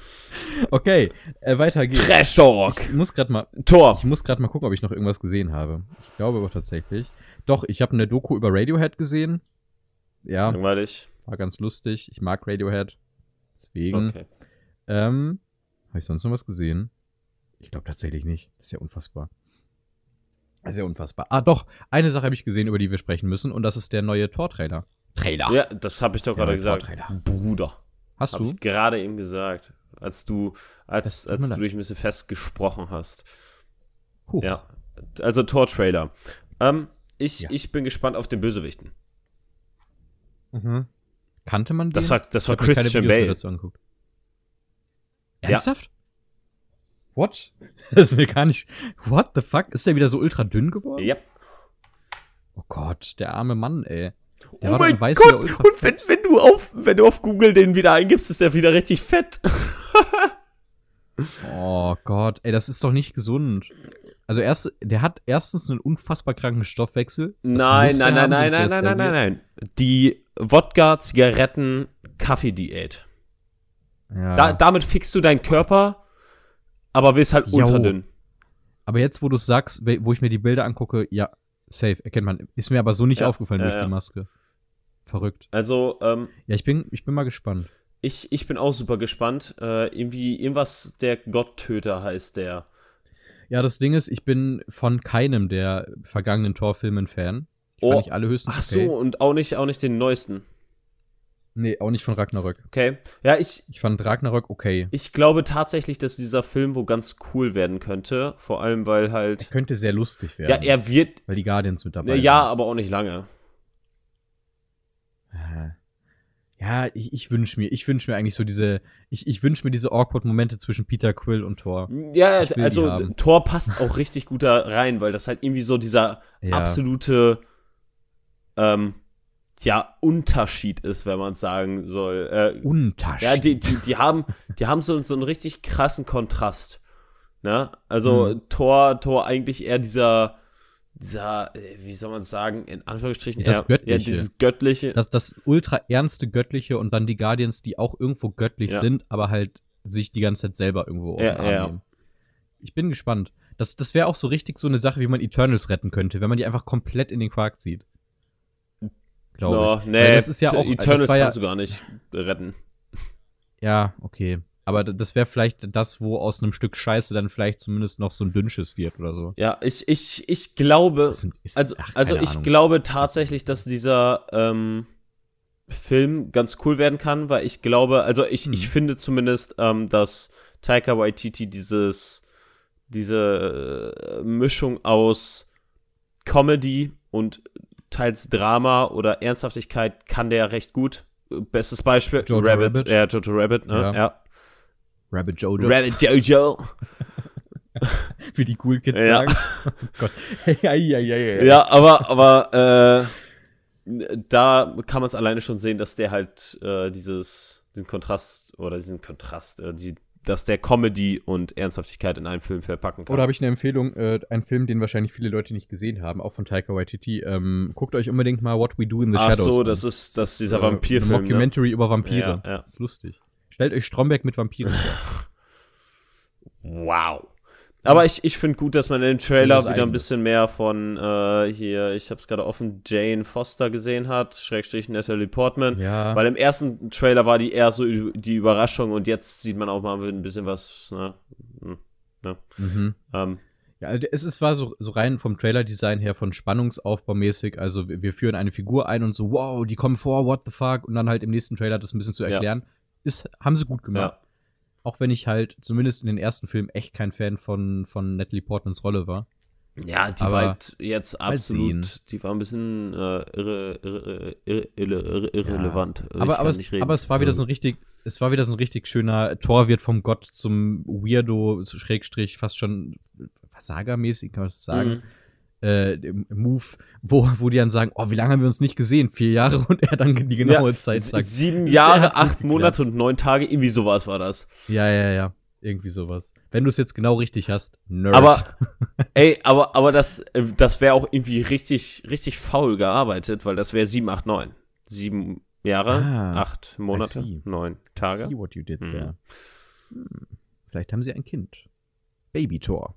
Okay, äh, weiter geht's. Trash Talk. Ich muss gerade mal. Tor. Ich muss gerade mal gucken, ob ich noch irgendwas gesehen habe. Ich glaube aber tatsächlich. Doch, ich habe eine Doku über Radiohead gesehen. Ja. Langweilig. War ganz lustig. Ich mag Radiohead. Deswegen. Okay. Ähm, habe ich sonst noch was gesehen? Ich glaube tatsächlich nicht. Das ist ja unfassbar. Das ist ja unfassbar. Ah, doch. Eine Sache habe ich gesehen, über die wir sprechen müssen. Und das ist der neue Tor-Trailer. Trailer. Ja, das habe ich doch gerade gesagt. Bruder. Hast Hab du? ich gerade eben gesagt, als du, als, als du dich ein bisschen festgesprochen hast. Huch. Ja, also Tor-Trailer. Ähm, ich, ja. ich bin gespannt auf den Bösewichten. Mhm. Kannte man den? Das war, das war Christian Bale. Dazu angeguckt. Ernsthaft? Ja. What? Das ist mir gar nicht. What the fuck? Ist der wieder so ultra dünn geworden? Ja. Oh Gott, der arme Mann, ey. Der oh mein weiß, Gott! Und wenn, wenn, du auf, wenn du auf Google den wieder eingibst, ist der wieder richtig fett. oh Gott, ey, das ist doch nicht gesund. Also erst, der hat erstens einen unfassbar kranken Stoffwechsel. Nein, nein, nein, haben, nein, nein, nein, nein, nein, nein. Die Wodka, Zigaretten, Kaffeediät. Ja. Da, damit fixst du deinen Körper, aber wirst halt jo. unterdünn. Aber jetzt, wo du es sagst, wo ich mir die Bilder angucke, ja, safe, erkennt man. Ist mir aber so nicht ja, aufgefallen durch die Maske. Verrückt. Also, ähm, Ja, ich bin, ich bin mal gespannt. Ich, ich bin auch super gespannt. Äh, irgendwie, irgendwas der Gotttöter heißt der. Ja, das Ding ist, ich bin von keinem der vergangenen Torfilmen Fan. Ich oh. alle höchstens Ach okay. so, und auch nicht, auch nicht den neuesten. Nee, auch nicht von Ragnarök. Okay. Ja, ich. Ich fand Ragnarök okay. Ich glaube tatsächlich, dass dieser Film wo ganz cool werden könnte. Vor allem, weil halt. Er könnte sehr lustig werden. Ja, er wird. Weil die Guardians mit dabei sind. Ja, aber auch nicht lange. Äh, ja, ich, ich wünsche mir, ich wünsche mir eigentlich so diese, ich, ich wünsche mir diese awkward Momente zwischen Peter Quill und Thor. Ja, also Thor passt auch richtig gut da rein, weil das halt irgendwie so dieser ja. absolute, ähm, ja, Unterschied ist, wenn man es sagen soll. Äh, Unterschied. Ja, die, die, die haben, die haben so, so einen richtig krassen Kontrast. Ne? Also Mhm. Thor, Thor eigentlich eher dieser, dieser, äh, wie soll man es sagen, in Anführungsstrichen, Das eher, Göttliche. eher dieses göttliche. Das, das ultra ernste Göttliche und dann die Guardians, die auch irgendwo göttlich Ja. sind, aber halt sich die ganze Zeit selber irgendwo Ja, ja. nehmen. Ich bin gespannt. Das, das wäre auch so richtig so eine Sache, wie man Eternals retten könnte, wenn man die einfach komplett in den Quark zieht. Glaube no, ich. nee, Weil das ist ja auch, Eternals das war ja, kannst du gar nicht retten. ja, okay. Aber das wäre vielleicht das, wo aus einem Stück Scheiße dann vielleicht zumindest noch so ein Dünnschiss wird oder so. Ja, ich, ich, ich glaube, sind- ist- also, ach, also ich Ahnung. glaube tatsächlich, dass dieser ähm, Film ganz cool werden kann, weil ich glaube, also ich, Hm. ich finde zumindest, ähm, dass Taika Waititi dieses, diese äh, Mischung aus Comedy und teils Drama oder Ernsthaftigkeit kann der recht gut. Bestes Beispiel, Jojo Rabbit, Rabbit. ja, Jojo Rabbit, ne? Ja. Ja. Rabbit Jojo, Rabbit Jojo. wie die Cool Kids Ja. sagen. Oh Gott. ja, ja, ja, ja. Ja, aber, aber äh, da kann man es alleine schon sehen, dass der halt äh, dieses, diesen Kontrast oder diesen Kontrast, äh, die, dass der Comedy und Ernsthaftigkeit in einem Film verpacken kann. Oder habe ich eine Empfehlung, äh, ein Film, den wahrscheinlich viele Leute nicht gesehen haben, auch von Taika Waititi. Ähm, guckt euch unbedingt mal What We Do in the Ach Shadows so, an. das ist, das ist dieser äh, Vampirfilm. Ein Ne? Mockumentary über Vampire. Ja, ja. Das ist lustig. Stellt euch Stromberg mit Vampiren vor. Wow. Aber ich, ich finde gut, dass man in dem Trailer wieder ein bisschen mehr von äh, hier, ich habe es gerade offen, Jane Foster gesehen hat, Schrägstrich Natalie Portman. Ja. Weil im ersten Trailer war die eher so die Überraschung und jetzt sieht man auch mal ein bisschen was, ne? Hm, Mhm. Ähm, Ja, also es ist, war so, so rein vom Trailer-Design her von Spannungsaufbau mäßig. Also wir, wir führen eine Figur ein und so, wow, die kommen vor, what the fuck? Und dann halt im nächsten Trailer das ein bisschen zu Ja. erklären. Ist, haben sie gut gemacht. ja. Auch wenn ich halt zumindest in den ersten Filmen echt kein Fan von, von Natalie Portmans Rolle war. Ja, die Aber war halt jetzt absolut, die war ein bisschen äh, irre, irre, irre, irre, irre, irrelevant. Ich aber, kann aber, es, aber es war wieder so ein richtig, es war wieder so ein richtig schöner Tor wird vom Gott zum Weirdo, Schrägstrich, fast schon Versagermäßig, kann man das sagen. Mhm. Äh, Move, wo, wo die dann sagen, oh, wie lange haben wir uns nicht gesehen? Vier Jahre und er dann die genaue Ja, Zeit sagt. Sieben Jahre, acht. Monate und neun Tage, irgendwie sowas war das. Ja, ja, ja. Irgendwie sowas. Wenn du es jetzt genau richtig hast, Nerd. Aber, ey, aber, aber das, äh, das wäre auch irgendwie richtig, richtig faul gearbeitet, weil das wäre sieben, acht, neun. Sieben Jahre, Ah, acht Monate, neun Tage. See what you did Mhm. there. Hm. Vielleicht haben sie ein Kind. Baby-Tor.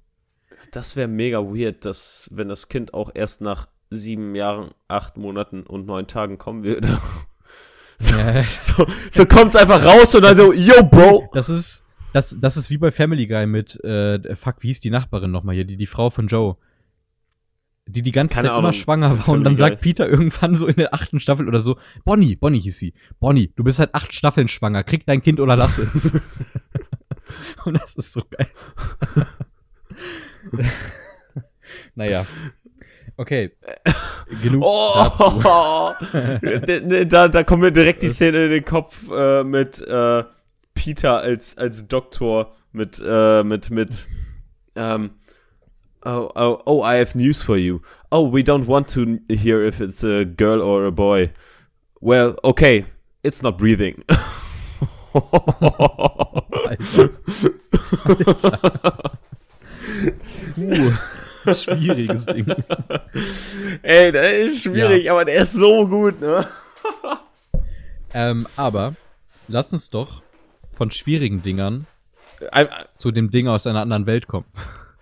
Das wäre mega weird, dass, wenn das Kind auch erst nach sieben Jahren, acht Monaten und neun Tagen kommen würde. So, Ja. so, so kommt's einfach raus und dann Das so, ist- yo, Bro. Das ist, das, das ist wie bei Family Guy mit, äh, fuck, wie hieß die Nachbarin nochmal hier, die, die Frau von Joe. Die die ganze Keine Zeit Ahnung, immer schwanger war und dann sagt Peter irgendwann so in der achten Staffel oder so, Bonnie, Bonnie hieß sie. Bonnie, du bist seit acht Staffeln schwanger, krieg dein Kind oder lass es. und das ist so geil. naja. Okay. Genug. Oh, da, da kommt mir direkt die Szene in den Kopf äh, mit äh, Peter als, als Doktor mit, äh, mit, mit, ähm, oh, oh, oh, I have news for you. Oh, we don't want to hear if it's a girl or a boy. Well, okay, it's not breathing. Alter. Alter. Uh, schwieriges Ding. Ey, der ist schwierig, aber der ist so gut, ne? Ähm, aber lass uns doch von schwierigen Dingern Ein, zu dem Ding aus einer anderen Welt kommen.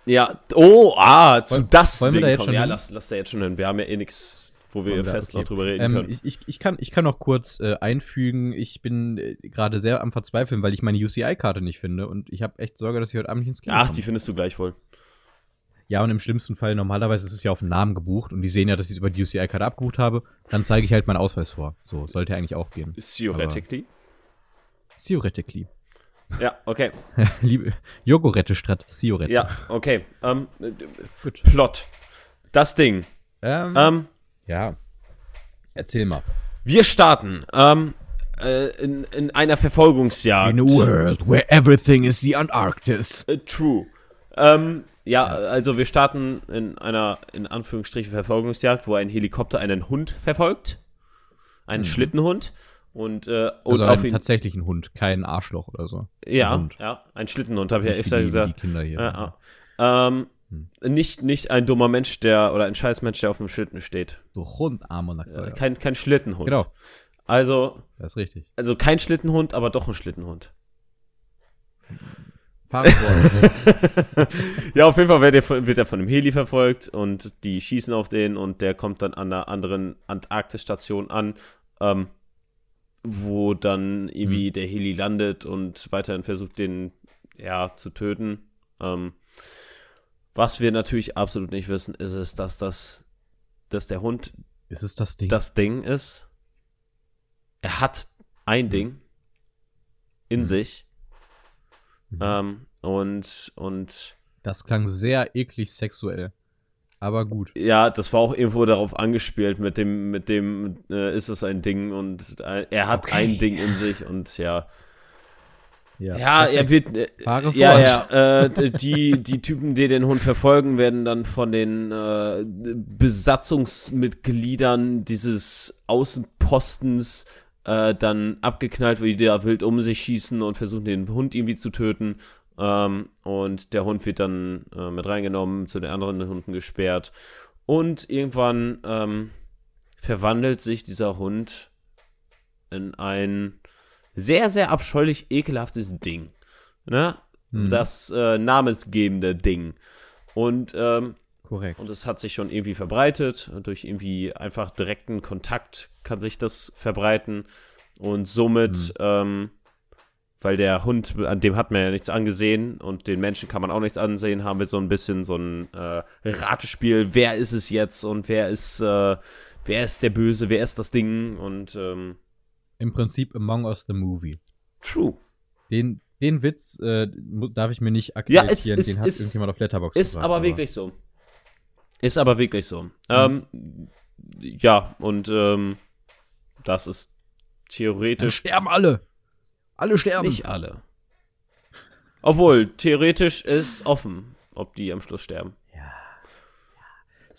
ja, oh, ah, zu Wollen- das wollen wir Ding da jetzt kommen. schon Ja, hin? lass, lass da jetzt schon hin. Wir haben ja eh nichts, wo wir wir- fest okay. noch drüber reden Ähm, können. ich, ich, ich, kann, ich kann noch kurz äh, einfügen, ich bin äh, gerade sehr am Verzweifeln, weil ich meine UCI-Karte nicht finde und ich habe echt Sorge, dass ich heute Abend nicht ins Kino Ach, komme. die findest du gleich wohl. Ja, und im schlimmsten Fall, normalerweise ist es ja auf den Namen gebucht und die sehen ja, dass ich es über die UCI-Karte abgebucht habe. Dann zeige ich halt meinen Ausweis vor. So, sollte eigentlich auch gehen. Theoretically. Theoretically. Ja, okay. Liebe Jogorette statt Theoretic. Ja, okay. Ähm, äh, Gut. Plot. Das Ding. Ähm, Ähm, ja. Erzähl mal. wir starten ähm, äh, in, in einer Verfolgungsjagd. world where everything is the Antarctis. Äh, true. Ähm, ja, also wir starten in einer, in Anführungsstrichen, Verfolgungsjagd, wo ein Helikopter einen Hund verfolgt. Einen Schlittenhund. Und, äh, und Also auf einen ihn. tatsächlichen Hund, kein Arschloch oder so. Ja, Hund. ja, ein Schlittenhund, habe ich ja extra gesagt. die Kinder hier. Ja, ja. Ähm, nicht, nicht ein dummer Mensch, der, oder ein scheiß Mensch, der auf dem Schlitten steht. Du Hund, armer Äh, Nackter. Kein, kein Schlittenhund. Genau. Also, Das ist richtig. also kein Schlittenhund, aber doch ein Schlittenhund. Ja, auf jeden Fall wird er, von, wird er von einem Heli verfolgt und die schießen auf den und der kommt dann an einer anderen Antarktisstation an, ähm, wo dann irgendwie Hm. der Heli landet und weiterhin versucht, den ja zu töten. Ähm, was wir natürlich absolut nicht wissen, ist es, dass das, dass der Hund ist es das Ding? das Ding ist. Er hat ein Ding in Mhm. sich Mhm. ähm, und und das klang sehr eklig sexuell. Aber gut. Ja, das war auch irgendwo darauf angespielt mit dem, mit dem, äh, ist es ein Ding und äh, er hat Okay. ein Ding in sich und ja. Ja, Ja, er wird, äh, Fahre ja, ja, äh, die, die Typen, die den Hund verfolgen, werden dann von den äh, Besatzungsmitgliedern dieses Außenpostens äh, dann abgeknallt, wie die da wild um sich schießen und versuchen, den Hund irgendwie zu töten. Ähm, und der Hund wird dann äh, mit reingenommen, zu den anderen Hunden gesperrt. Und irgendwann ähm, verwandelt sich dieser Hund in ein sehr, sehr abscheulich ekelhaftes Ding. Ne? Hm, Das äh, namensgebende Ding. Und, ähm, korrekt. und es hat sich schon irgendwie verbreitet. Durch irgendwie einfach direkten Kontakt kann sich das verbreiten. Und somit, Hm. ähm, weil der Hund, an dem hat man ja nichts angesehen und den Menschen kann man auch nichts ansehen, haben wir so ein bisschen so ein äh, Ratespiel. Wer ist es jetzt und wer ist, äh, wer ist der Böse, wer ist das Ding? Und ähm, Im Prinzip Among Us the Movie. true. Den, den Witz äh, darf ich mir nicht Ja, akkreditieren. ist- den hat irgendjemand auf Letterboxd Ist gesagt, aber wirklich so. Ist aber wirklich so. Ähm, ja, und ähm, das ist Dann theoretisch sterben alle. Alle sterben. nicht alle. Obwohl, theoretisch ist offen, ob die am Schluss sterben.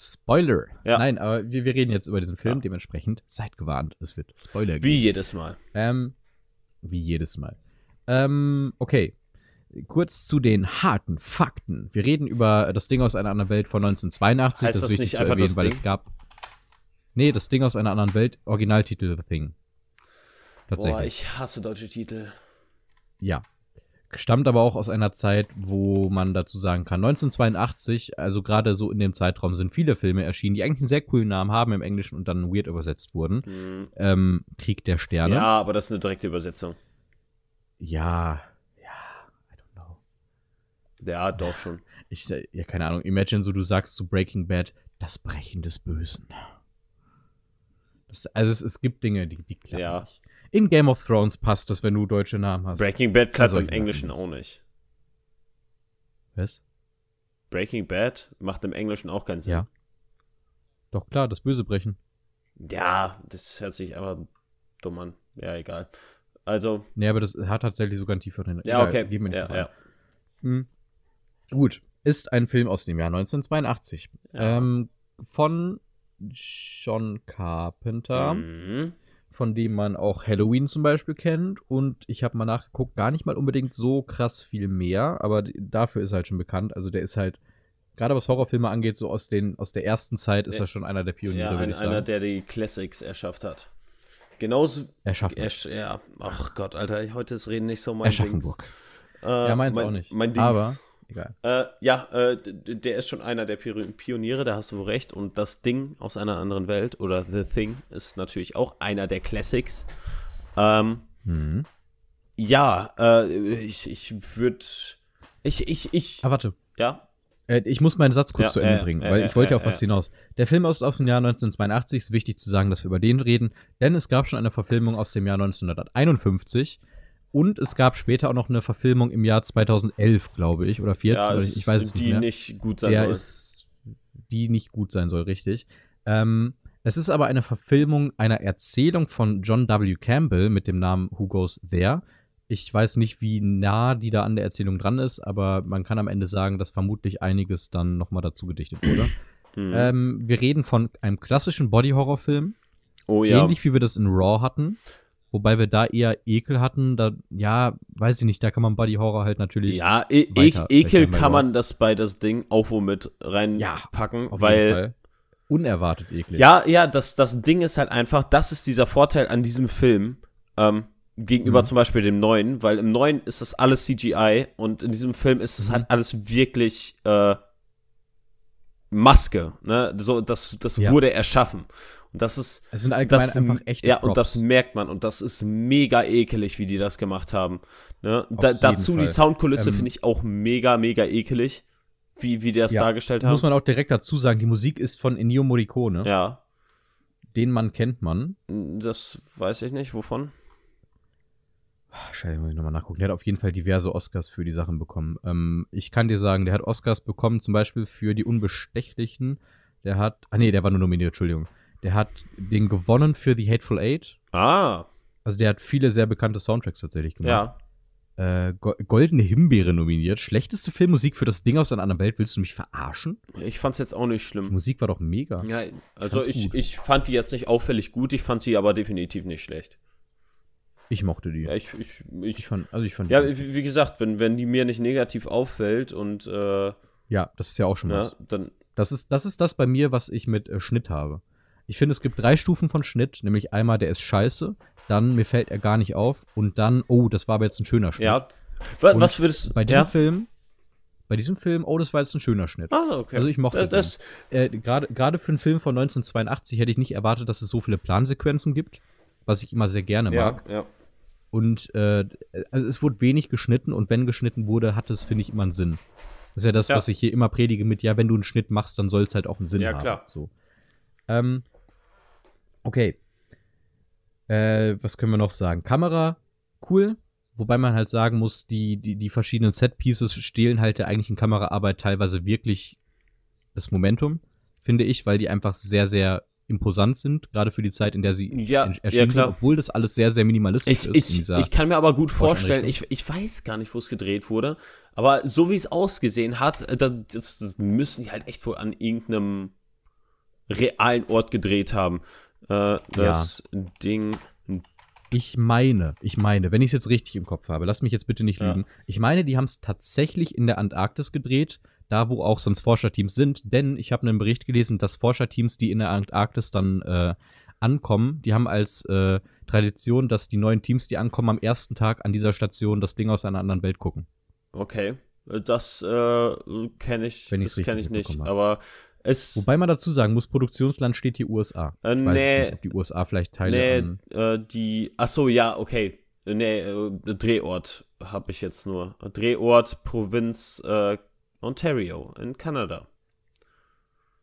Spoiler. Ja. Nein, aber wir, wir reden jetzt über diesen Film, dementsprechend seid gewarnt. Es wird Spoiler geben. Wie jedes Mal. Ähm, wie jedes Mal. Ähm, okay. Kurz zu den harten Fakten. Wir reden über das Ding aus einer anderen Welt von 1982. Heißt das das ist wichtig nicht zu einfach erwähnen, das weil Ding? es gab. Nee, das Ding aus einer anderen Welt, Originaltitel The Thing. Tatsächlich. Boah, ich hasse deutsche Titel. Ja. Stammt aber auch aus einer Zeit, wo man dazu sagen kann, 1982, also gerade so in dem Zeitraum sind viele Filme erschienen, die eigentlich einen sehr coolen Namen haben im Englischen und dann weird übersetzt wurden. Hm. Ähm, Krieg der Sterne. Ja, aber das ist eine direkte Übersetzung. Ja. Ja. I don't know. Ja, doch schon. Ich, ja, keine Ahnung. Imagine so, du sagst zu Breaking Bad, das Brechen des Bösen. Das, also es, es gibt Dinge, die, die klappen Ja. nicht. In Game of Thrones passt das, wenn du deutsche Namen hast. Breaking Bad klappt solche im Englischen auch nicht. Was? Breaking Bad macht im Englischen auch keinen Sinn. Ja. Doch klar, das Böse brechen. Ja, das hört sich einfach dumm an. Ja, egal. Also, Nee, aber das hat tatsächlich sogar einen tieferen. ja, Egal, okay. geben wir nicht Ja, ja. Hm. Gut. Ist ein Film aus dem Jahr 1982. Ja. Ähm, von John Carpenter. Mhm. Von dem man auch Halloween zum Beispiel kennt. Und ich habe mal nachgeguckt, gar nicht mal unbedingt so krass viel mehr, aber dafür ist er halt schon bekannt. Also der ist halt, gerade was Horrorfilme angeht, so aus, den, aus der ersten Zeit ist er schon einer der Pioniere, Ja, ein, einer, der die Classics erschafft hat. Genauso. er schafft Er, ja, ach Gott, Alter, heute ist Reden nicht so mein Aschaffenburg. Ding. Äh, Ja, meins mein, auch nicht. Mein Dings. Aber, egal. Äh, ja, äh, der ist schon einer der Pioniere, da hast du wohl recht. Und das Ding aus einer anderen Welt oder The Thing ist natürlich auch einer der Classics. Ähm, Mhm. ja, äh, ich, ich würde. Ich, ich, ich. Ah, warte. Ja, Äh, ich muss meinen Satz kurz Ja, zu Ende äh, bringen, äh, weil äh, ich wollte äh, auf was hinaus. Der Film ist aus dem Jahr 1982. Ist wichtig zu sagen, dass wir über den reden, denn es gab schon eine Verfilmung aus dem Jahr 1951 und es gab später auch noch eine Verfilmung im Jahr 2011, glaube ich, oder 14. ja es, ich weiß es die nicht mehr. nicht gut sein der soll. ist, die nicht gut sein soll, richtig. Ähm, es ist aber eine Verfilmung einer Erzählung von John W. Campbell mit dem Namen Who Goes There. Ich weiß nicht, wie nah die da an der Erzählung dran ist, aber man kann am Ende sagen, dass vermutlich einiges dann nochmal dazu gedichtet wurde. Mhm. ähm, wir reden von einem klassischen Body-Horror-Film, oh ja. ähnlich wie wir das in Raw hatten. Wobei wir da eher Ekel hatten. Da, ja, weiß ich nicht, da kann man Buddy Horror halt natürlich. Ja, e weiter- Ekel weiter kann man das bei das Ding auch womit reinpacken, jeden weil. Unerwartet eklig. Ja, ja, das, das Ding ist halt einfach, das ist dieser Vorteil an diesem Film ähm, gegenüber Mhm. zum Beispiel dem neuen, weil im neuen ist das alles CGI und in diesem Film ist es Mhm. halt alles wirklich äh, Maske, ne? So, das, das Ja. wurde erschaffen. Und das ist, Es sind allgemein das, einfach echte ja, Props. und das merkt man und das ist mega ekelig, wie die das gemacht haben. Ne? Da, dazu die Fall. Soundkulisse Ähm, finde ich auch mega, mega ekelig, wie, wie die das Ja, dargestellt haben. Muss man auch direkt dazu sagen, die Musik ist von Ennio Morricone. ja, Den Mann kennt man. das weiß ich nicht, wovon. Ah, Scheiße, muss ich nochmal nachgucken. Der hat auf jeden Fall diverse Oscars für die Sachen bekommen. Ähm, ich kann dir sagen, der hat Oscars bekommen, zum Beispiel für die Unbestechlichen. Der hat, ah nee, der war nur nominiert, Entschuldigung. Der hat den gewonnen für The Hateful Eight. Ah, Also der hat viele sehr bekannte Soundtracks tatsächlich gemacht. ja. Äh, Go Goldene Himbeere nominiert. Schlechteste Filmmusik für das Ding aus einer anderen Welt. Willst du mich verarschen? Ich fand's jetzt auch nicht Die schlimm. Musik war doch mega. Ja, also ich, gut. ich fand die jetzt nicht auffällig gut, ich fand sie aber definitiv nicht schlecht. Ich mochte die. Ja, ich, ich, Ich ich, fand, also ich fand ja die. wie, wie gesagt, wenn, wenn die mir nicht negativ auffällt und äh, Ja, das ist ja auch schon was. ja, dann Das ist, das ist das bei mir, was ich mit äh, Schnitt habe. Ich finde, es gibt drei Stufen von Schnitt, nämlich einmal, der ist scheiße, dann mir fällt er gar nicht auf und dann, oh, das war aber jetzt ein schöner Schnitt. ja. Was, was würdest Bei diesem ja? Film, bei diesem Film, oh, das war jetzt ein schöner Schnitt. Ah, okay. Also ich mochte das, das Äh, Gerade für einen Film von 1982 hätte ich nicht erwartet, dass es so viele Plansequenzen gibt, was ich immer sehr gerne ja, mag. ja. Und äh, also es wurde wenig geschnitten und wenn geschnitten wurde, hat es, finde ich, immer einen Sinn. Das ist ja das, Ja. was ich hier immer predige mit, ja, wenn du einen Schnitt machst, dann soll es halt auch einen Sinn Ja, haben. klar. So. Ähm, okay. Äh, was können wir noch sagen? Kamera, cool. Wobei man halt sagen muss, die, die, die verschiedenen Set-Pieces stehlen halt der eigentlichen Kameraarbeit teilweise wirklich das Momentum, finde ich, weil die einfach sehr, sehr imposant sind, gerade für die Zeit, in der sie Ja, en- ja, erschienen klar. sind, obwohl das alles sehr, sehr minimalistisch Ich, ist. ich, ich kann mir aber gut vorstellen, ich, ich weiß gar nicht, wo es gedreht wurde, aber so wie es ausgesehen hat, äh, da- das, das müssen die halt echt wohl an irgendeinem realen Ort gedreht haben. Äh, das Ding. Ich meine, ich meine, wenn ich es jetzt richtig im Kopf habe, lass mich jetzt bitte nicht Ja. lügen. Ich meine, die haben es tatsächlich in der Antarktis gedreht, da wo auch sonst Forscherteams sind, denn ich habe einen Bericht gelesen, dass Forscherteams, die in der Antarktis dann äh, ankommen, die haben als äh, Tradition, dass die neuen Teams, die ankommen, am ersten Tag an dieser Station das Ding aus einer anderen Welt gucken. Okay. Das äh, kenne ich, Wenn das kenne ich nicht. Aber es. Wobei man dazu sagen muss, Produktionsland steht hier USA. Äh, ich weiß nee. nicht, ob die USA vielleicht Teile nee, äh, die. Ach so, ja, okay. Nee, äh, Drehort habe ich jetzt nur. Drehort, Provinz äh, Ontario in Kanada.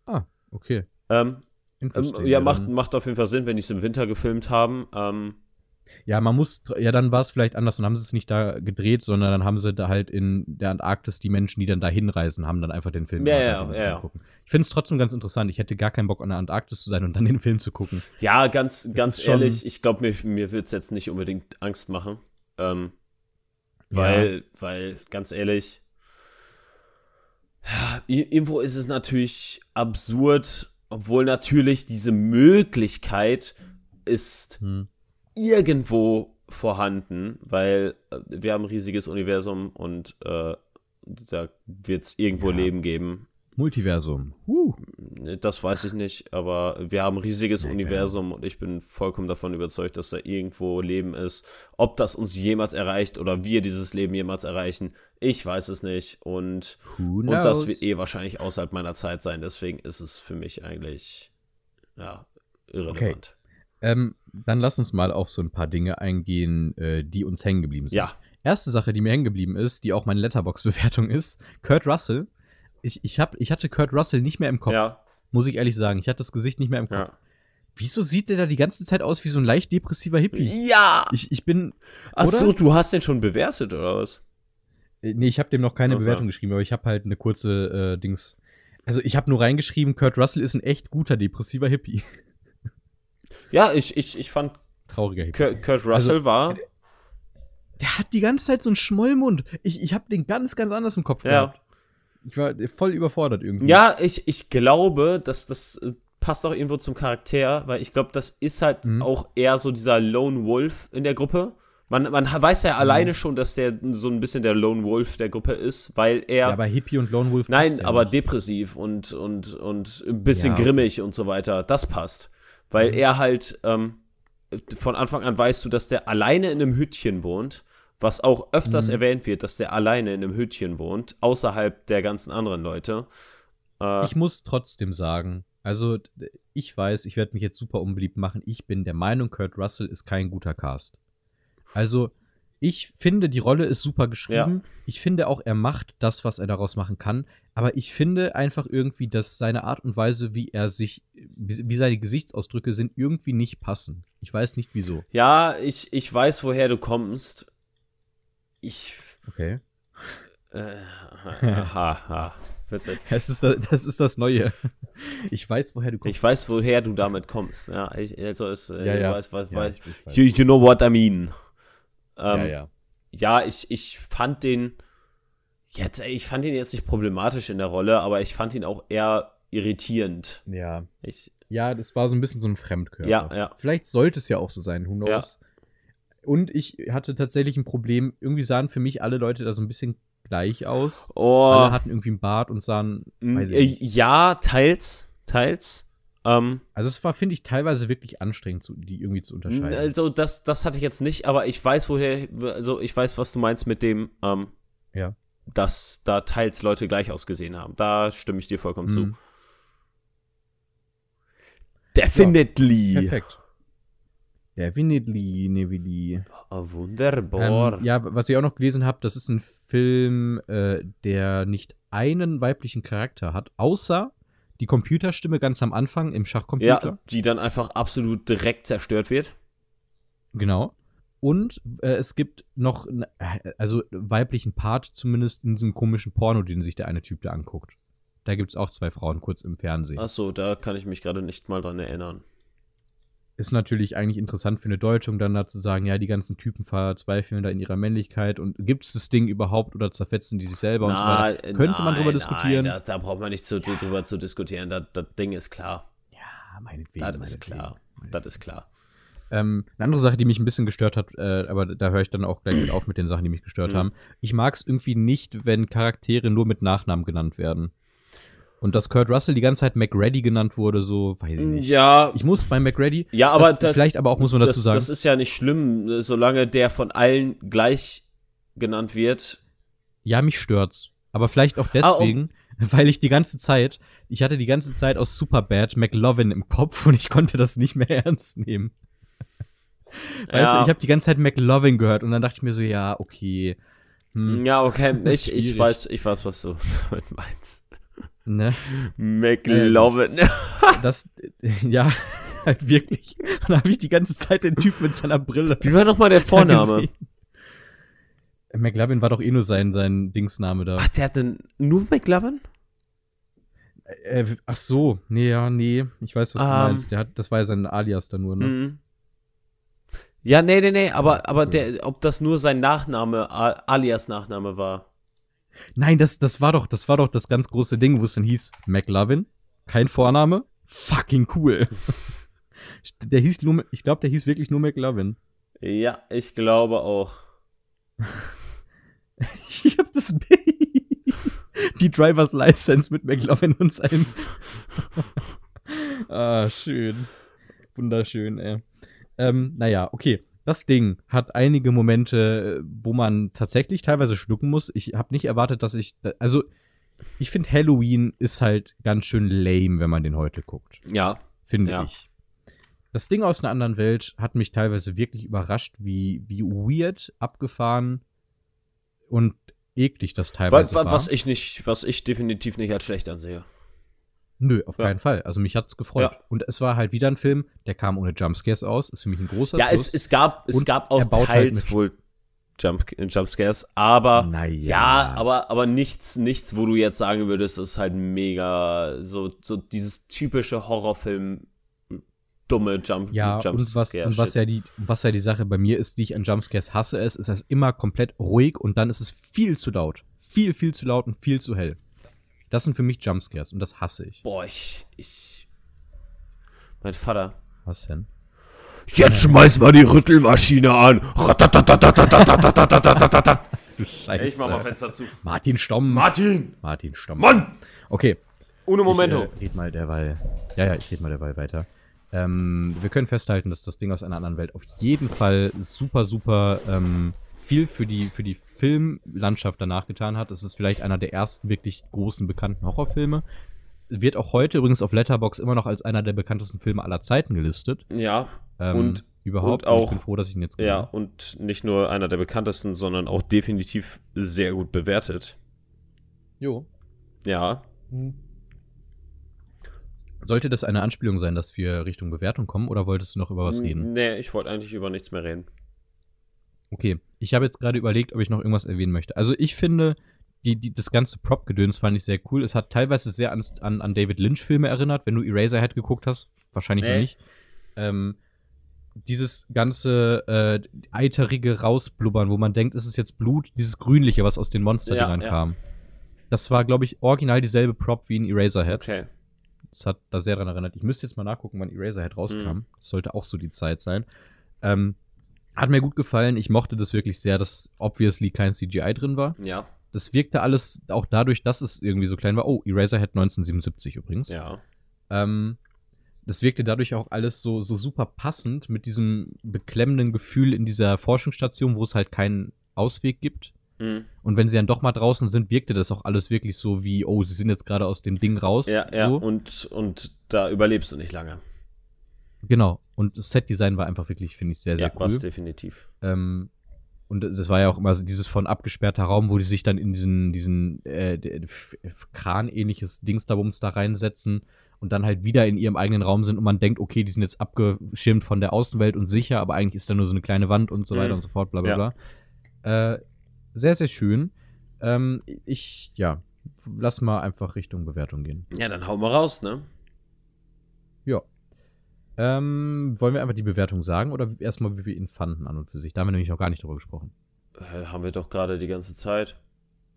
Ah, okay. Ähm, ähm, ja, macht, macht auf jeden Fall Sinn, wenn die es im Winter gefilmt haben. Ähm, Ja, man muss, ja, dann war es vielleicht anders. Dann haben sie es nicht da gedreht, sondern dann haben sie da halt in der Antarktis die Menschen, die dann da hinreisen, haben dann einfach den Film Ja, ja, ja, ja. gucken. Ich finde es trotzdem ganz interessant. Ich hätte gar keinen Bock, an der Antarktis zu sein und dann den Film zu gucken. ja, ganz, ganz ist schon- ehrlich, ich glaube, mir, mir wird es jetzt nicht unbedingt Angst machen. Ähm, weil, weil, ganz ehrlich, ja, irgendwo ist es natürlich absurd, obwohl natürlich diese Möglichkeit ist Hm. Irgendwo vorhanden, weil äh, wir haben ein riesiges Universum und äh, da wird es irgendwo Ja. Leben geben. Multiversum. Huh. Das weiß ich nicht, aber wir haben ein riesiges Ja, Universum und ich bin vollkommen davon überzeugt, dass da irgendwo Leben ist. Ob das uns jemals erreicht oder wir dieses Leben jemals erreichen, ich weiß es nicht. Und, und das wird eh wahrscheinlich außerhalb meiner Zeit sein. Deswegen ist es für mich eigentlich, ja, irrelevant. ähm, dann lass uns mal auf so ein paar Dinge eingehen, äh, die uns hängen geblieben sind. Ja, Erste Sache, die mir hängen geblieben ist, die auch meine Letterbox-Bewertung ist, Kurt Russell. Ich, ich, hab, ich hatte Kurt Russell nicht mehr im Kopf, ja, muss ich ehrlich sagen. Ich hatte das Gesicht nicht mehr im Kopf. ja. Wieso sieht der da die ganze Zeit aus wie so ein leicht depressiver Hippie? Ja! Ich, ich bin. Ach so, oder? du hast den schon bewertet, oder was? Äh, Nee, ich habe dem noch keine Ach so. Bewertung geschrieben, aber ich habe halt eine kurze äh, Dings. Also ich habe nur reingeschrieben, Kurt Russell ist ein echt guter depressiver Hippie. Ja, ich, ich, ich fand, Trauriger. Kurt, Kurt Russell Also, war, Der hat die ganze Zeit so einen Schmollmund. Ich, ich habe den ganz, ganz anders im Kopf ja. gehabt. Ich war voll überfordert irgendwie. Ja, ich, ich glaube, dass das äh, passt auch irgendwo zum Charakter, weil ich glaube, das ist halt Mhm. auch eher so dieser Lone Wolf in der Gruppe. Man, man weiß ja Mhm. alleine schon, dass der so ein bisschen der Lone Wolf der Gruppe ist, weil er. Ja, aber Hippie und Lone Wolf. Nein, aber nicht. depressiv und, und, und ein bisschen Ja, grimmig und so weiter. Das passt. Weil Mhm. er halt, ähm, von Anfang an weißt du, dass der alleine in einem Hütchen wohnt, was auch öfters Mhm. erwähnt wird, dass der alleine in einem Hütchen wohnt, außerhalb der ganzen anderen Leute. Äh, Ich muss trotzdem sagen, also ich weiß, ich werde mich jetzt super unbeliebt machen. Ich bin der Meinung, Kurt Russell ist kein guter Cast. Also ich finde, die Rolle ist super geschrieben. Ich finde auch, er macht das, was er daraus machen kann. Aber ich finde einfach irgendwie, dass seine Art und Weise, wie er sich, wie seine Gesichtsausdrücke sind, irgendwie nicht passen. Ich weiß nicht wieso. ja, ich, ich weiß, woher du kommst. Ich. Okay. Äh, ha, ha. Witzig. Das ist das, das, ist das Neue. Ich weiß, woher du kommst. Ich weiß, woher du damit kommst. Ja, ich, also es, äh, Ja, ja. Weiß, weiß, Ja, weiß. you, you know what I mean. Ähm, ja, ja. ja, ich, ich fand den jetzt, ich fand ihn jetzt nicht problematisch in der Rolle, aber ich fand ihn auch eher irritierend. Ja. Ich, Ja, das war so ein bisschen so ein Fremdkörper. Ja, ja. Vielleicht sollte es ja auch so sein, who knows. Und ich hatte tatsächlich ein Problem, irgendwie sahen für mich alle Leute da so ein bisschen gleich aus. oh, Alle hatten irgendwie einen Bart und sahen, äh, ja, teils, teils. Ähm, Also es war, finde ich, teilweise wirklich anstrengend, zu, die irgendwie zu unterscheiden. also das, das hatte ich jetzt nicht, aber ich weiß, woher, also ich weiß, was du meinst mit dem, ähm, Ja. dass da teils Leute gleich ausgesehen haben. Da stimme ich dir vollkommen zu. Mhm. Definitely. Perfekt. Definitely, Nevili. Ah, wunderbar. Ähm, ja, was ich auch noch gelesen habe, das ist ein Film, äh, der nicht einen weiblichen Charakter hat, außer die Computerstimme ganz am Anfang im Schachcomputer. Ja, die dann einfach absolut direkt zerstört wird. Genau. Und äh, es gibt noch, also weiblichen Part zumindest in diesem komischen Porno, den sich der eine Typ da anguckt. Da gibt es auch zwei Frauen kurz im Fernsehen. Achso, da kann ich mich gerade nicht mal dran erinnern. Ist natürlich eigentlich interessant für eine Deutung, dann da zu sagen, ja, die ganzen Typen verzweifeln da in ihrer Männlichkeit und gibt es das Ding überhaupt oder zerfetzen die sich selber und so Könnte man drüber nein, diskutieren. Nein, da, da braucht man nicht zu, drüber zu diskutieren. Das, das Ding ist klar. ja, meinetwegen. Das ist meinetwegen, klar. meinetwegen. Das ist klar. Ähm, eine andere Sache, die mich ein bisschen gestört hat, äh, aber da höre ich dann auch gleich mit auf mit den Sachen, die mich gestört Mhm. haben. Ich mag es irgendwie nicht, wenn Charaktere nur mit Nachnamen genannt werden. Und dass Kurt Russell die ganze Zeit McReady genannt wurde, so, weiß ich nicht. Ja, Ich muss bei McReady, ja aber das, das, vielleicht aber auch muss man dazu das, sagen, das ist ja nicht schlimm, solange der von allen gleich genannt wird. ja, mich stört's. Aber vielleicht auch Ah, um- deswegen, weil ich die ganze Zeit, ich hatte die ganze Zeit aus Superbad McLovin im Kopf und ich konnte das nicht mehr ernst nehmen. Weißt du, Ja. ich habe die ganze Zeit McLovin gehört und dann dachte ich mir so, ja, okay. Hm, Ja, okay, ich, ich, weiß, ich weiß, was du damit meinst. Ne? McLovin. Das, äh, ja, halt wirklich. Und dann habe ich die ganze Zeit den Typ mit seiner Brille. Wie war nochmal der Vorname? McLovin war doch eh nur sein, sein Dingsname da. Ach, der hatte nur McLovin? Äh, ach so, nee, ja, nee. Ich weiß, was du Ähm. meinst. Der hat, das war ja sein Alias da nur, ne? Mhm. Ja, nee, nee, nee, aber, aber der, ob das nur sein Nachname, A- alias Nachname war. Nein, das, das war doch, das war doch das ganz große Ding, wo es dann hieß McLovin, kein Vorname, fucking cool. der hieß nur, ich glaube, der hieß wirklich nur McLovin. Ja, ich glaube auch. Ich hab das Bild. Die Drivers License mit McLovin und seinem. ah, schön. Wunderschön, ey. Ähm, naja, okay. Das Ding hat einige Momente, wo man tatsächlich teilweise schlucken muss. Ich habe nicht erwartet, dass ich. Also, ich finde, Halloween ist halt ganz schön lame, wenn man den heute guckt. Ja, Finde Ja. ich. Das Ding aus einer anderen Welt hat mich teilweise wirklich überrascht, wie, wie weird, abgefahren und eklig das teilweise was, war. was ich nicht, was ich definitiv nicht als schlecht ansehe. Nö, auf Ja. keinen Fall. Also mich hat's gefreut. Ja. Und es war halt wieder ein Film, der kam ohne Jumpscares aus. Ist für mich ein großer Ja, Plus. es, es gab, es Und gab auch halt teils mit- wohl Jump, Jumpscares, aber Naja. ja, aber, aber nichts, nichts, wo du jetzt sagen würdest, ist halt mega, so, so dieses typische Horrorfilm, dumme Jump, Ja, und was, und was ja die, was ja die Sache bei mir ist, die ich an Jumpscares hasse, ist, ist das immer komplett ruhig und dann ist es viel zu laut. Viel, viel zu laut und viel zu hell. Das sind für mich Jumpscares und das hasse ich. Boah, ich, ich, Mein Vater. Was denn? Jetzt schmeiß mal die Rüttelmaschine an. Du Scheiße. Ich mach mal Fenster zu. Martin Stomm. Martin! Martin Stomm. Mann! Okay. Ohne Momento. Ich äh, red mal derweil. Ja, ja, ich red mal derweil weiter. Ähm, wir können festhalten, dass das Ding aus einer anderen Welt auf jeden Fall super, super ähm, viel für die, für die Filmlandschaft danach getan hat. Es ist vielleicht einer der ersten wirklich großen bekannten Horrorfilme. Wird auch heute übrigens auf Letterbox immer noch als einer der bekanntesten Filme aller Zeiten gelistet. ja, Ähm, Und- überhaupt. und auch- ich bin froh, dass ich ihn jetzt gesehen ja, habe. und nicht nur einer der bekanntesten, sondern auch definitiv sehr gut bewertet. Jo. Ja. Sollte das eine Anspielung sein, dass wir Richtung Bewertung kommen oder wolltest du noch über was reden? Nee, ich wollte eigentlich über nichts mehr reden. Okay, ich habe jetzt gerade überlegt, ob ich noch irgendwas erwähnen möchte. Also ich finde, die, die, das ganze Prop-Gedöns fand ich sehr cool. Es hat teilweise sehr an, an, an David Lynch-Filme erinnert, wenn du Eraserhead geguckt hast. Wahrscheinlich noch Nee. nicht. Ähm, dieses ganze äh, eiterige Rausblubbern, wo man denkt, es ist jetzt Blut, dieses Grünliche, was aus den Monsterdingern Ja, ja. kam. Das war, glaube ich, original dieselbe Prop wie in Eraserhead. Okay. Das hat da sehr dran erinnert. Ich müsste jetzt mal nachgucken, wann Eraserhead rauskam. Mhm. Das sollte auch so die Zeit sein. Ähm, hat mir gut gefallen. Ich mochte das wirklich sehr, dass obviously kein CGI drin war. Ja, Das wirkte alles auch dadurch, dass es irgendwie so klein war. Oh, Eraserhead 1977 übrigens. ja. Ähm, das wirkte dadurch auch alles so, so super passend mit diesem beklemmenden Gefühl in dieser Forschungsstation, wo es halt keinen Ausweg gibt. Hm. Und wenn sie dann doch mal draußen sind, wirkte das auch alles wirklich so wie, oh, sie sind jetzt gerade aus dem Ding raus. Ja, ja. So. Und, und da überlebst du nicht lange. Genau. Und das Set-Design war einfach wirklich, finde ich, sehr, sehr ja, cool. was definitiv. Ähm, und das war ja auch immer so dieses von abgesperrter Raum, wo die sich dann in diesen, diesen äh, d- f- f- Kran-ähnliches Dingsdabums da reinsetzen und dann halt wieder in ihrem eigenen Raum sind und man denkt, okay, die sind jetzt abgeschirmt von der Außenwelt und sicher, aber eigentlich ist da nur so eine kleine Wand und so weiter Mhm. und so fort, bla bla Ja. bla. Äh, sehr, sehr schön. Ähm, ich, ja, lass mal einfach Richtung Bewertung gehen. Ja, dann hau mal raus, ne? Ja. Ähm, wollen wir einfach die Bewertung sagen oder erstmal, wie wir ihn fanden an und für sich? Da haben wir nämlich noch gar nicht drüber gesprochen. Äh, haben wir doch gerade die ganze Zeit.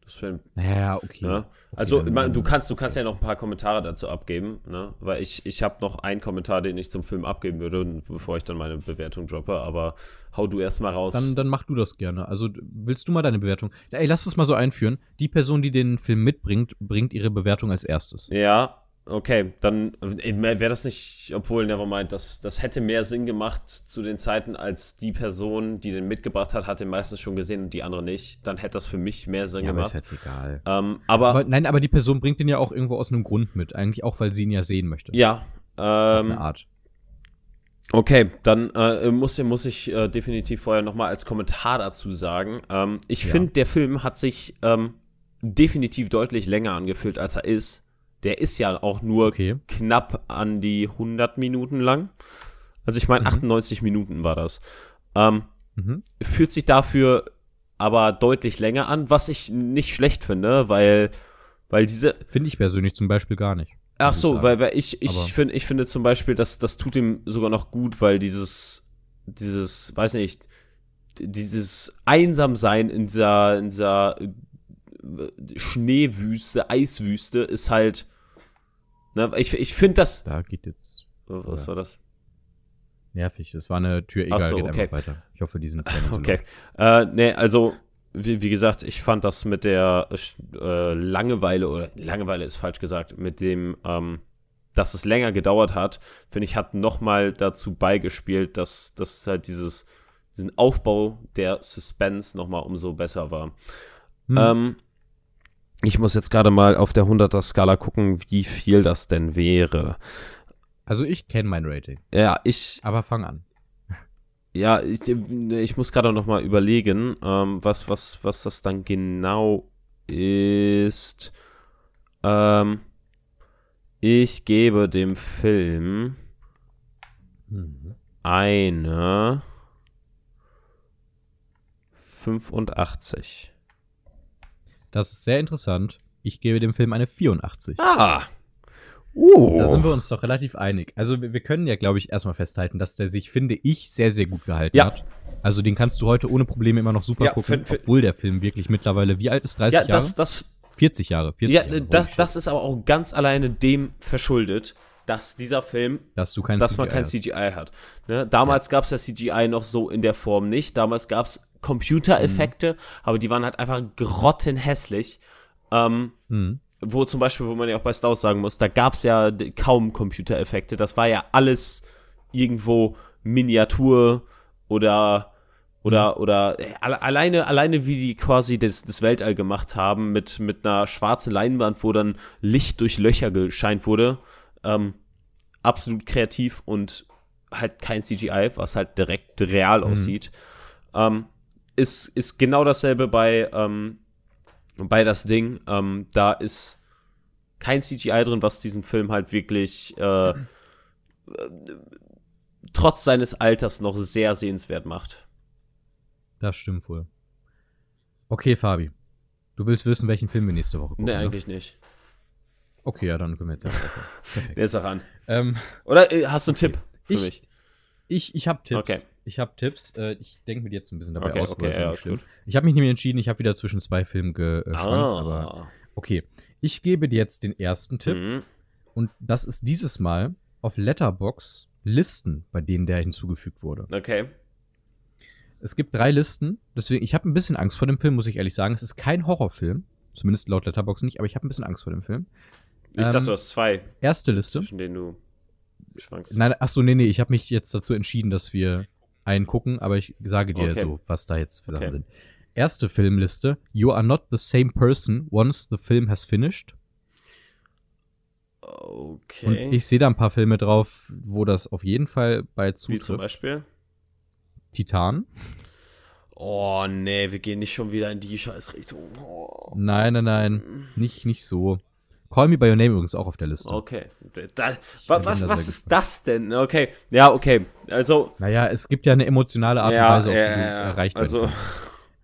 Das Film. Naja, okay. Ne? Also, mein, du kannst, du kannst ja noch ein paar Kommentare dazu abgeben, ne? Weil ich, ich habe noch einen Kommentar, den ich zum Film abgeben würde, bevor ich dann meine Bewertung droppe, aber hau du erst mal raus. Dann, dann mach du das gerne. Also willst du mal deine Bewertung? Ey, lass es mal so einführen. Die Person, die den Film mitbringt, bringt ihre Bewertung als erstes. Ja, okay, dann wäre das nicht, obwohl, nevermind, das, das hätte mehr Sinn gemacht zu den Zeiten, als die Person, die den mitgebracht hat, hat den meistens schon gesehen und die andere nicht. Dann hätte das für mich mehr Sinn aber ist gemacht. jetzt egal. Ähm, aber, Aber, nein, aber die Person bringt den ja auch irgendwo aus einem Grund mit. Eigentlich auch, weil sie ihn ja sehen möchte. ja, Auf ähm, eine Art. Okay, dann äh, muss, muss ich äh, definitiv vorher nochmal als Kommentar dazu sagen. Ähm, ich Ja. finde, der Film hat sich ähm, definitiv deutlich länger angefühlt, als er ist. Der ist ja auch nur Okay. knapp an die 100 Minuten lang. Also ich meine, Mhm. 98 Minuten war das. Ähm, Mhm. fühlt sich dafür aber deutlich länger an, was ich nicht schlecht finde, weil, weil diese, Finde ich persönlich zum Beispiel gar nicht. Ach so, weil, weil ich, ich, find, ich finde zum Beispiel, dass das tut ihm sogar noch gut, weil dieses, dieses, weiß nicht, dieses Einsamsein in dieser, in dieser äh, Schneewüste, Eiswüste ist halt, ne, ich, ich finde das, Da geht jetzt was war das? nervig. Es war eine Tür, egal, so, geht okay. einfach weiter. Ich hoffe, die sind so Okay. laut. Äh, nee, also, wie, wie gesagt, ich fand das mit der äh, Langeweile, oder Langeweile ist falsch gesagt, mit dem, ähm, dass es länger gedauert hat, finde ich, hat nochmal dazu beigespielt, dass, dass halt dieses, diesen Aufbau der Suspense nochmal umso besser war. Hm. Ähm, ich muss jetzt gerade mal auf der 100er-Skala gucken, wie viel das denn wäre. Also ich kenne mein Rating. Ja, ich, Aber fang an. Ja, ich, ich muss gerade noch mal überlegen, ähm, was, was, was das dann genau ist. Ähm, ich gebe dem Film Mhm. eine 85. Das ist sehr interessant. Ich gebe dem Film eine 84. Ah! Uh! Da sind wir uns doch relativ einig. Also wir, können ja, glaube ich, erstmal festhalten, dass der sich, finde ich, sehr, sehr gut gehalten Ja. hat. Also den kannst du heute ohne Probleme immer noch super Ja, gucken, obwohl der Film wirklich mittlerweile, wie alt ist 30 ja, Jahre? das, das, 40 Jahre. 40 ja, Jahre. das, das ist aber auch ganz alleine dem verschuldet, dass dieser Film, Dass du kein dass man kein. CGI hat. Ne? Damals gab es ja CGI noch so in der Form nicht. Damals gab es Computereffekte, aber die waren halt einfach grottenhässlich. Ähm, Mhm. wo zum Beispiel, wo man ja auch bei Star Wars sagen muss, da gab es ja kaum Computereffekte. Das war ja alles irgendwo Miniatur oder oder oder äh, alle- alleine alleine wie die quasi das, das Weltall gemacht haben mit mit einer schwarzen Leinwand, wo dann Licht durch Löcher gescheint wurde. Ähm, absolut kreativ und halt kein CGI, was halt direkt real aussieht. Ähm, ist, ist genau dasselbe bei, ähm, bei das Ding. Ähm, da ist kein CGI drin, was diesen Film halt wirklich äh, trotz seines Alters noch sehr sehenswert macht. Das stimmt wohl. Okay, Fabi. Du willst wissen, welchen Film wir nächste Woche gucken, Ne, ne? eigentlich nicht. Okay, ja, dann können wir jetzt ja. Der ist auch an. ähm, Oder äh, hast du einen Tipp für Ich- mich? ich ich habe Tipps. Okay. Ich habe Tipps. Äh, ich denke mir die jetzt ein bisschen dabei Okay, aus. okay, aber ja. Ich habe mich nämlich entschieden, ich habe wieder zwischen zwei Filmen aber Ah. okay. Ich gebe dir jetzt den ersten Tipp Mhm. und das ist dieses Mal auf Letterbox Listen, bei denen der hinzugefügt wurde. Okay. Es gibt drei Listen, deswegen ich habe ein bisschen Angst vor dem Film, muss ich ehrlich sagen. Es ist kein Horrorfilm, zumindest laut Letterbox nicht, aber ich habe ein bisschen Angst vor dem Film. Ich Ähm, dachte, du hast zwei, Erste Liste. zwischen denen du schwankst. Nein, ach so, nee, nee, ich habe mich jetzt dazu entschieden, dass wir einen gucken, aber ich sage dir Okay. so, was da jetzt für Sachen Okay. sind. Erste Filmliste, You are not the same person once the film has finished. Okay. Und ich sehe da ein paar Filme drauf, wo das auf jeden Fall bei Wie zum zutrifft. Beispiel? Titan. Oh, nee, wir gehen nicht schon wieder in die Scheißrichtung. Oh. Nein, nein, nein, nicht, nicht so. Call Me By Your Name übrigens auch auf der Liste. Okay. Da, wa, was was ist das denn? Okay. Ja, okay. Also. Naja, es gibt ja eine emotionale Art ja, und Weise, auf ja, die du ja, erreicht Also.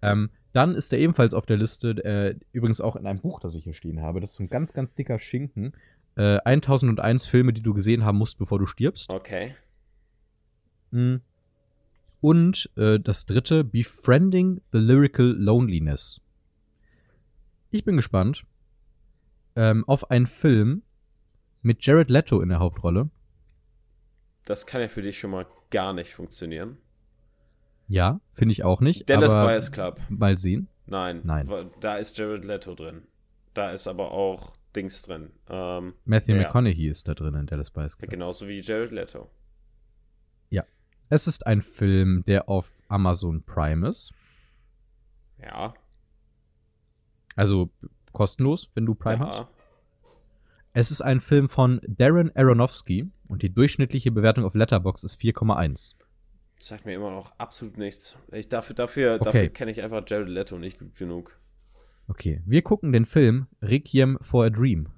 Ähm, dann ist er ebenfalls auf der Liste, äh, übrigens auch in einem Buch, das ich hier stehen habe. Das ist so ein ganz, ganz dicker Schinken. Äh, 1001 Filme, die du gesehen haben musst, bevor du stirbst. Okay. Mhm. Und äh, das dritte, Befriending the Lyrical Loneliness. Ich bin gespannt ähm, auf einen Film mit Jared Leto in der Hauptrolle. Das kann ja für dich schon mal gar nicht funktionieren. Ja, finde ich auch nicht. Dallas Buyers Club. mal sehen. Nein. Nein. Da ist Jared Leto drin. Da ist aber auch Dings drin. Ähm, Matthew Ja. McConaughey ist da drin in Dallas Buyers Club. genauso wie Jared Leto. Es ist ein Film, der auf Amazon Prime ist. Ja. Also kostenlos, wenn du Prime hast. ja. Es ist ein Film von Darren Aronofsky und die durchschnittliche Bewertung auf Letterbox ist 4,1. Sagt mir immer noch absolut nichts. Ich, dafür dafür, Okay. dafür kenne ich einfach Jared Leto nicht gut genug. Okay, wir gucken den Film Requiem for a Dream.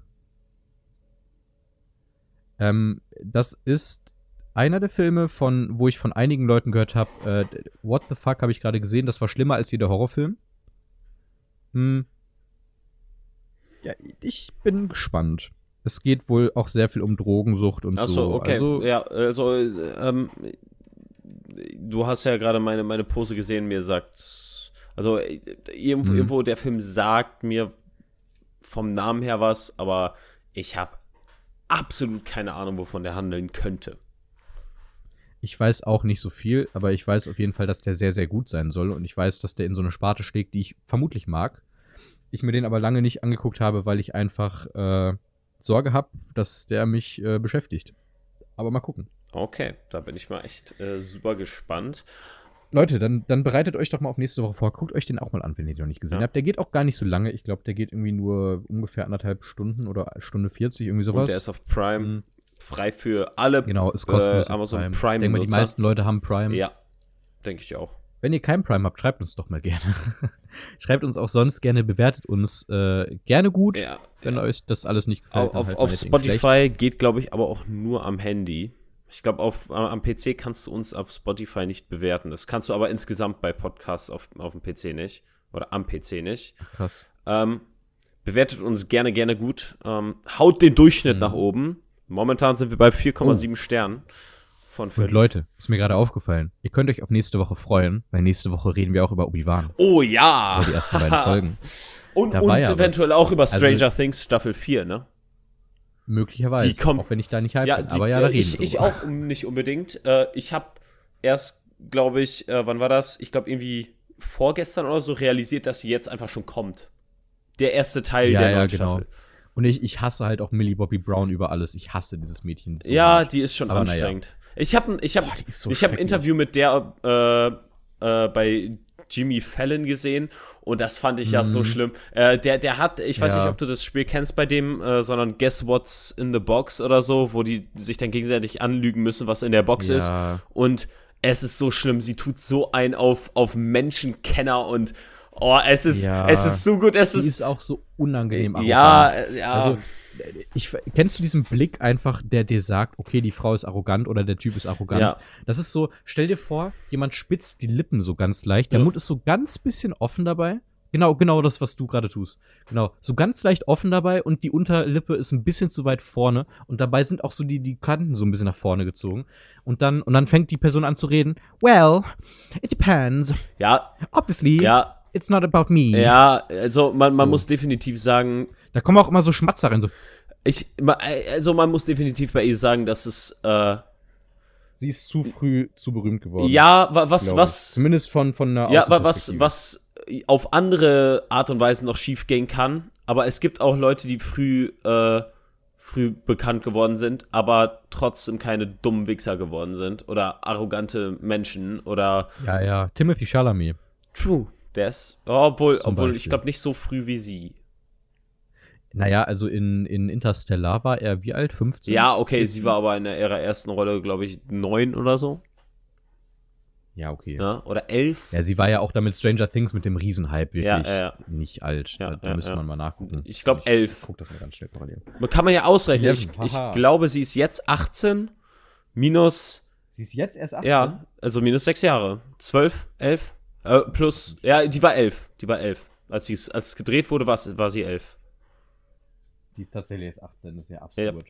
Ähm, das ist einer der Filme, von wo ich von einigen Leuten gehört habe, äh, What the fuck habe ich gerade gesehen, das war schlimmer als jeder Horrorfilm. Hm. Ja, ich bin gespannt. Es geht wohl auch sehr viel um Drogensucht und Achso, so. okay. Also, ja, also, ähm, du hast ja gerade meine, meine Pose gesehen, mir sagt, also irgendwo, Mhm. irgendwo der Film sagt mir vom Namen her was, aber ich habe absolut keine Ahnung, wovon der handeln könnte. Ich weiß auch nicht so viel, aber ich weiß auf jeden Fall, dass der sehr, sehr gut sein soll. Und ich weiß, dass der in so eine Sparte schlägt, die ich vermutlich mag. Ich mir den aber lange nicht angeguckt habe, weil ich einfach äh, Sorge habe, dass der mich äh, beschäftigt. Aber mal gucken. Okay, da bin ich mal echt äh, super gespannt. Leute, dann, dann bereitet euch doch mal auf nächste Woche vor. Guckt euch den auch mal an, wenn ihr den noch nicht gesehen Ja. habt. Der geht auch gar nicht so lange. Ich glaube, der geht irgendwie nur ungefähr anderthalb Stunden oder Stunde 40, irgendwie sowas. Und der ist auf Prime Mhm. frei für alle. genau, ist kostenlos. äh, Amazon Prime. Prime Ich denke mal, die meisten Leute haben Prime. Ja, denke ich auch. Wenn ihr kein Prime habt, schreibt uns doch mal gerne. schreibt uns auch sonst gerne, bewertet uns äh, gerne gut, Ja, wenn ja. euch das alles nicht gefällt. Auf, halt auf meinetwegen schlecht. Spotify geht, glaube ich, aber auch nur am Handy. Ich glaube, auf, am- PC kannst du uns auf Spotify nicht bewerten. Das kannst du aber insgesamt bei Podcasts auf, auf dem PC nicht. Oder am PC nicht. Krass. Ähm, bewertet uns gerne, gerne gut. Ähm, haut den Durchschnitt Mhm. nach oben. Momentan sind wir bei 4,7 Sternen von Und 5. Leute, ist mir gerade aufgefallen. Ihr könnt euch auf nächste Woche freuen, weil nächste Woche reden wir auch über Obi-Wan. Oh ja! Über die ersten beiden Folgen. Und, und ja was. eventuell auch über Also- Stranger Things Staffel 4, ne? Möglicherweise, Die kommt- auch wenn ich da nicht hype Ja, bin. die, Aber ja, da reden ich, ich auch nicht unbedingt. Äh, ich habe erst, glaube ich, äh, wann war das? Ich glaube irgendwie vorgestern oder so realisiert, dass sie jetzt einfach schon kommt. Der erste Teil Ja, der ja, neuen genau. Staffel. Und ich, ich hasse halt auch Millie Bobby Brown über alles. Ich hasse dieses Mädchen so. ja, die ist schon Aber anstrengend. Ich habe ich hab, Boah, ist so ich hab ein. Interview mit der äh, äh, bei Jimmy Fallon gesehen und das fand ich ja so Mhm. schlimm. Äh, der, der hat, ich weiß Ja. nicht, ob du das Spiel kennst bei dem, äh, sondern Guess What's in the Box oder so, wo die sich dann gegenseitig anlügen müssen, was in der Box ist. Ja. Und es ist so schlimm. Sie tut so ein auf, auf Menschenkenner und oh, es ist, Ja. es ist so gut. Es ist, ist auch so unangenehm. ja, ja. Also, ich, kennst du diesen Blick einfach, der dir sagt, okay, die Frau ist arrogant oder der Typ ist arrogant? Ja. Das ist so, stell dir vor, jemand spitzt die Lippen so ganz leicht, der Ja. Mund ist so ganz bisschen offen dabei. Genau, genau das, was du gerade tust. Genau, so ganz leicht offen dabei und die Unterlippe ist ein bisschen zu weit vorne und dabei sind auch so die, die Kanten so ein bisschen nach vorne gezogen. Und dann, und dann fängt die Person an zu reden. Well, it depends. ja, Obviously, ja, it's not about me. ja, also man, man So. muss definitiv sagen, Da kommen auch immer so Schmatzer rein, so, ich, also man muss definitiv bei ihr sagen, dass es, äh, Sie ist zu früh zu berühmt geworden. ja, wa- was, was, Zumindest von, von einer ja, wa- was, was auf andere Art und Weise noch schief gehen kann, aber es gibt auch Leute, die früh, äh, früh bekannt geworden sind, aber trotzdem keine dummen Wichser geworden sind oder arrogante Menschen oder Ja, ja. Timothy Chalamet. True, der ist, obwohl, Zum obwohl ich Beispiel. glaube nicht so früh wie sie. Naja, also in, in Interstellar war er wie alt? 15? Ja, okay, sie war aber in ihrer ersten Rolle, glaube ich, neun oder so, Ja, okay. ne? oder elf. Ja, sie war ja auch damit Stranger Things mit dem Riesenhype wirklich Ja, ja, ja. nicht alt. Ja, da da ja, müsste ja. man mal nachgucken. Ich glaub, elf. Guck das mal ganz schnell parallel. Man kann man ja ausrechnen. Ja, Ich, ich glaube, sie ist jetzt 18 minus, Sie ist jetzt erst 18? ja, also minus sechs Jahre. Zwölf, elf, äh, plus, ja, die war elf, die war elf. Als, sie's, als es gedreht wurde, war, war sie elf. Die ist tatsächlich erst 18, das ist ja absurd.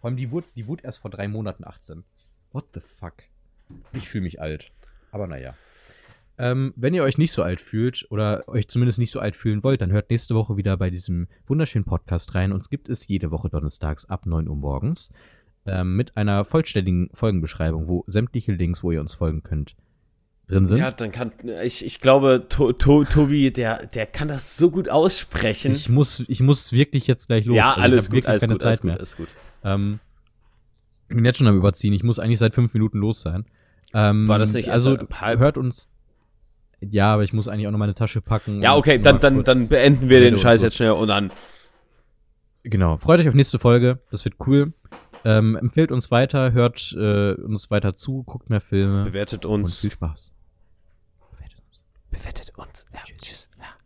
Vor allem, die wurde, die wurde erst vor drei Monaten 18. What the fuck? Ich fühle mich alt. Aber naja. Ähm, wenn ihr euch nicht so alt fühlt oder euch zumindest nicht so alt fühlen wollt, dann hört nächste Woche wieder bei diesem wunderschönen Podcast rein. Uns gibt es jede Woche donnerstags ab 9 Uhr morgens ähm, mit einer vollständigen Folgenbeschreibung, wo sämtliche Links, wo ihr uns folgen könnt, drin sind. Ja, dann kann, ich, ich glaube, to, to, Tobi, der, der kann das so gut aussprechen. Ich muss, ich muss wirklich jetzt gleich los. ja, alles gut, alles keine gut, Zeit alles gut, alles gut. Ähm, ich bin jetzt schon am Überziehen. Ich muss eigentlich seit fünf Minuten los sein. Ähm, War das nicht Also, hört uns. Ja, aber ich muss eigentlich auch noch meine Tasche packen. Ja, und okay, dann, dann, dann beenden wir den und Scheiß so. jetzt schnell und dann. Genau. Freut euch auf nächste Folge. Das wird cool. Ähm, empfehlt uns weiter, hört äh, uns weiter zu, guckt mehr Filme Bewertet und uns. viel Spaß. Bewertet uns. Bewertet uns. Ja, tschüss. Ja.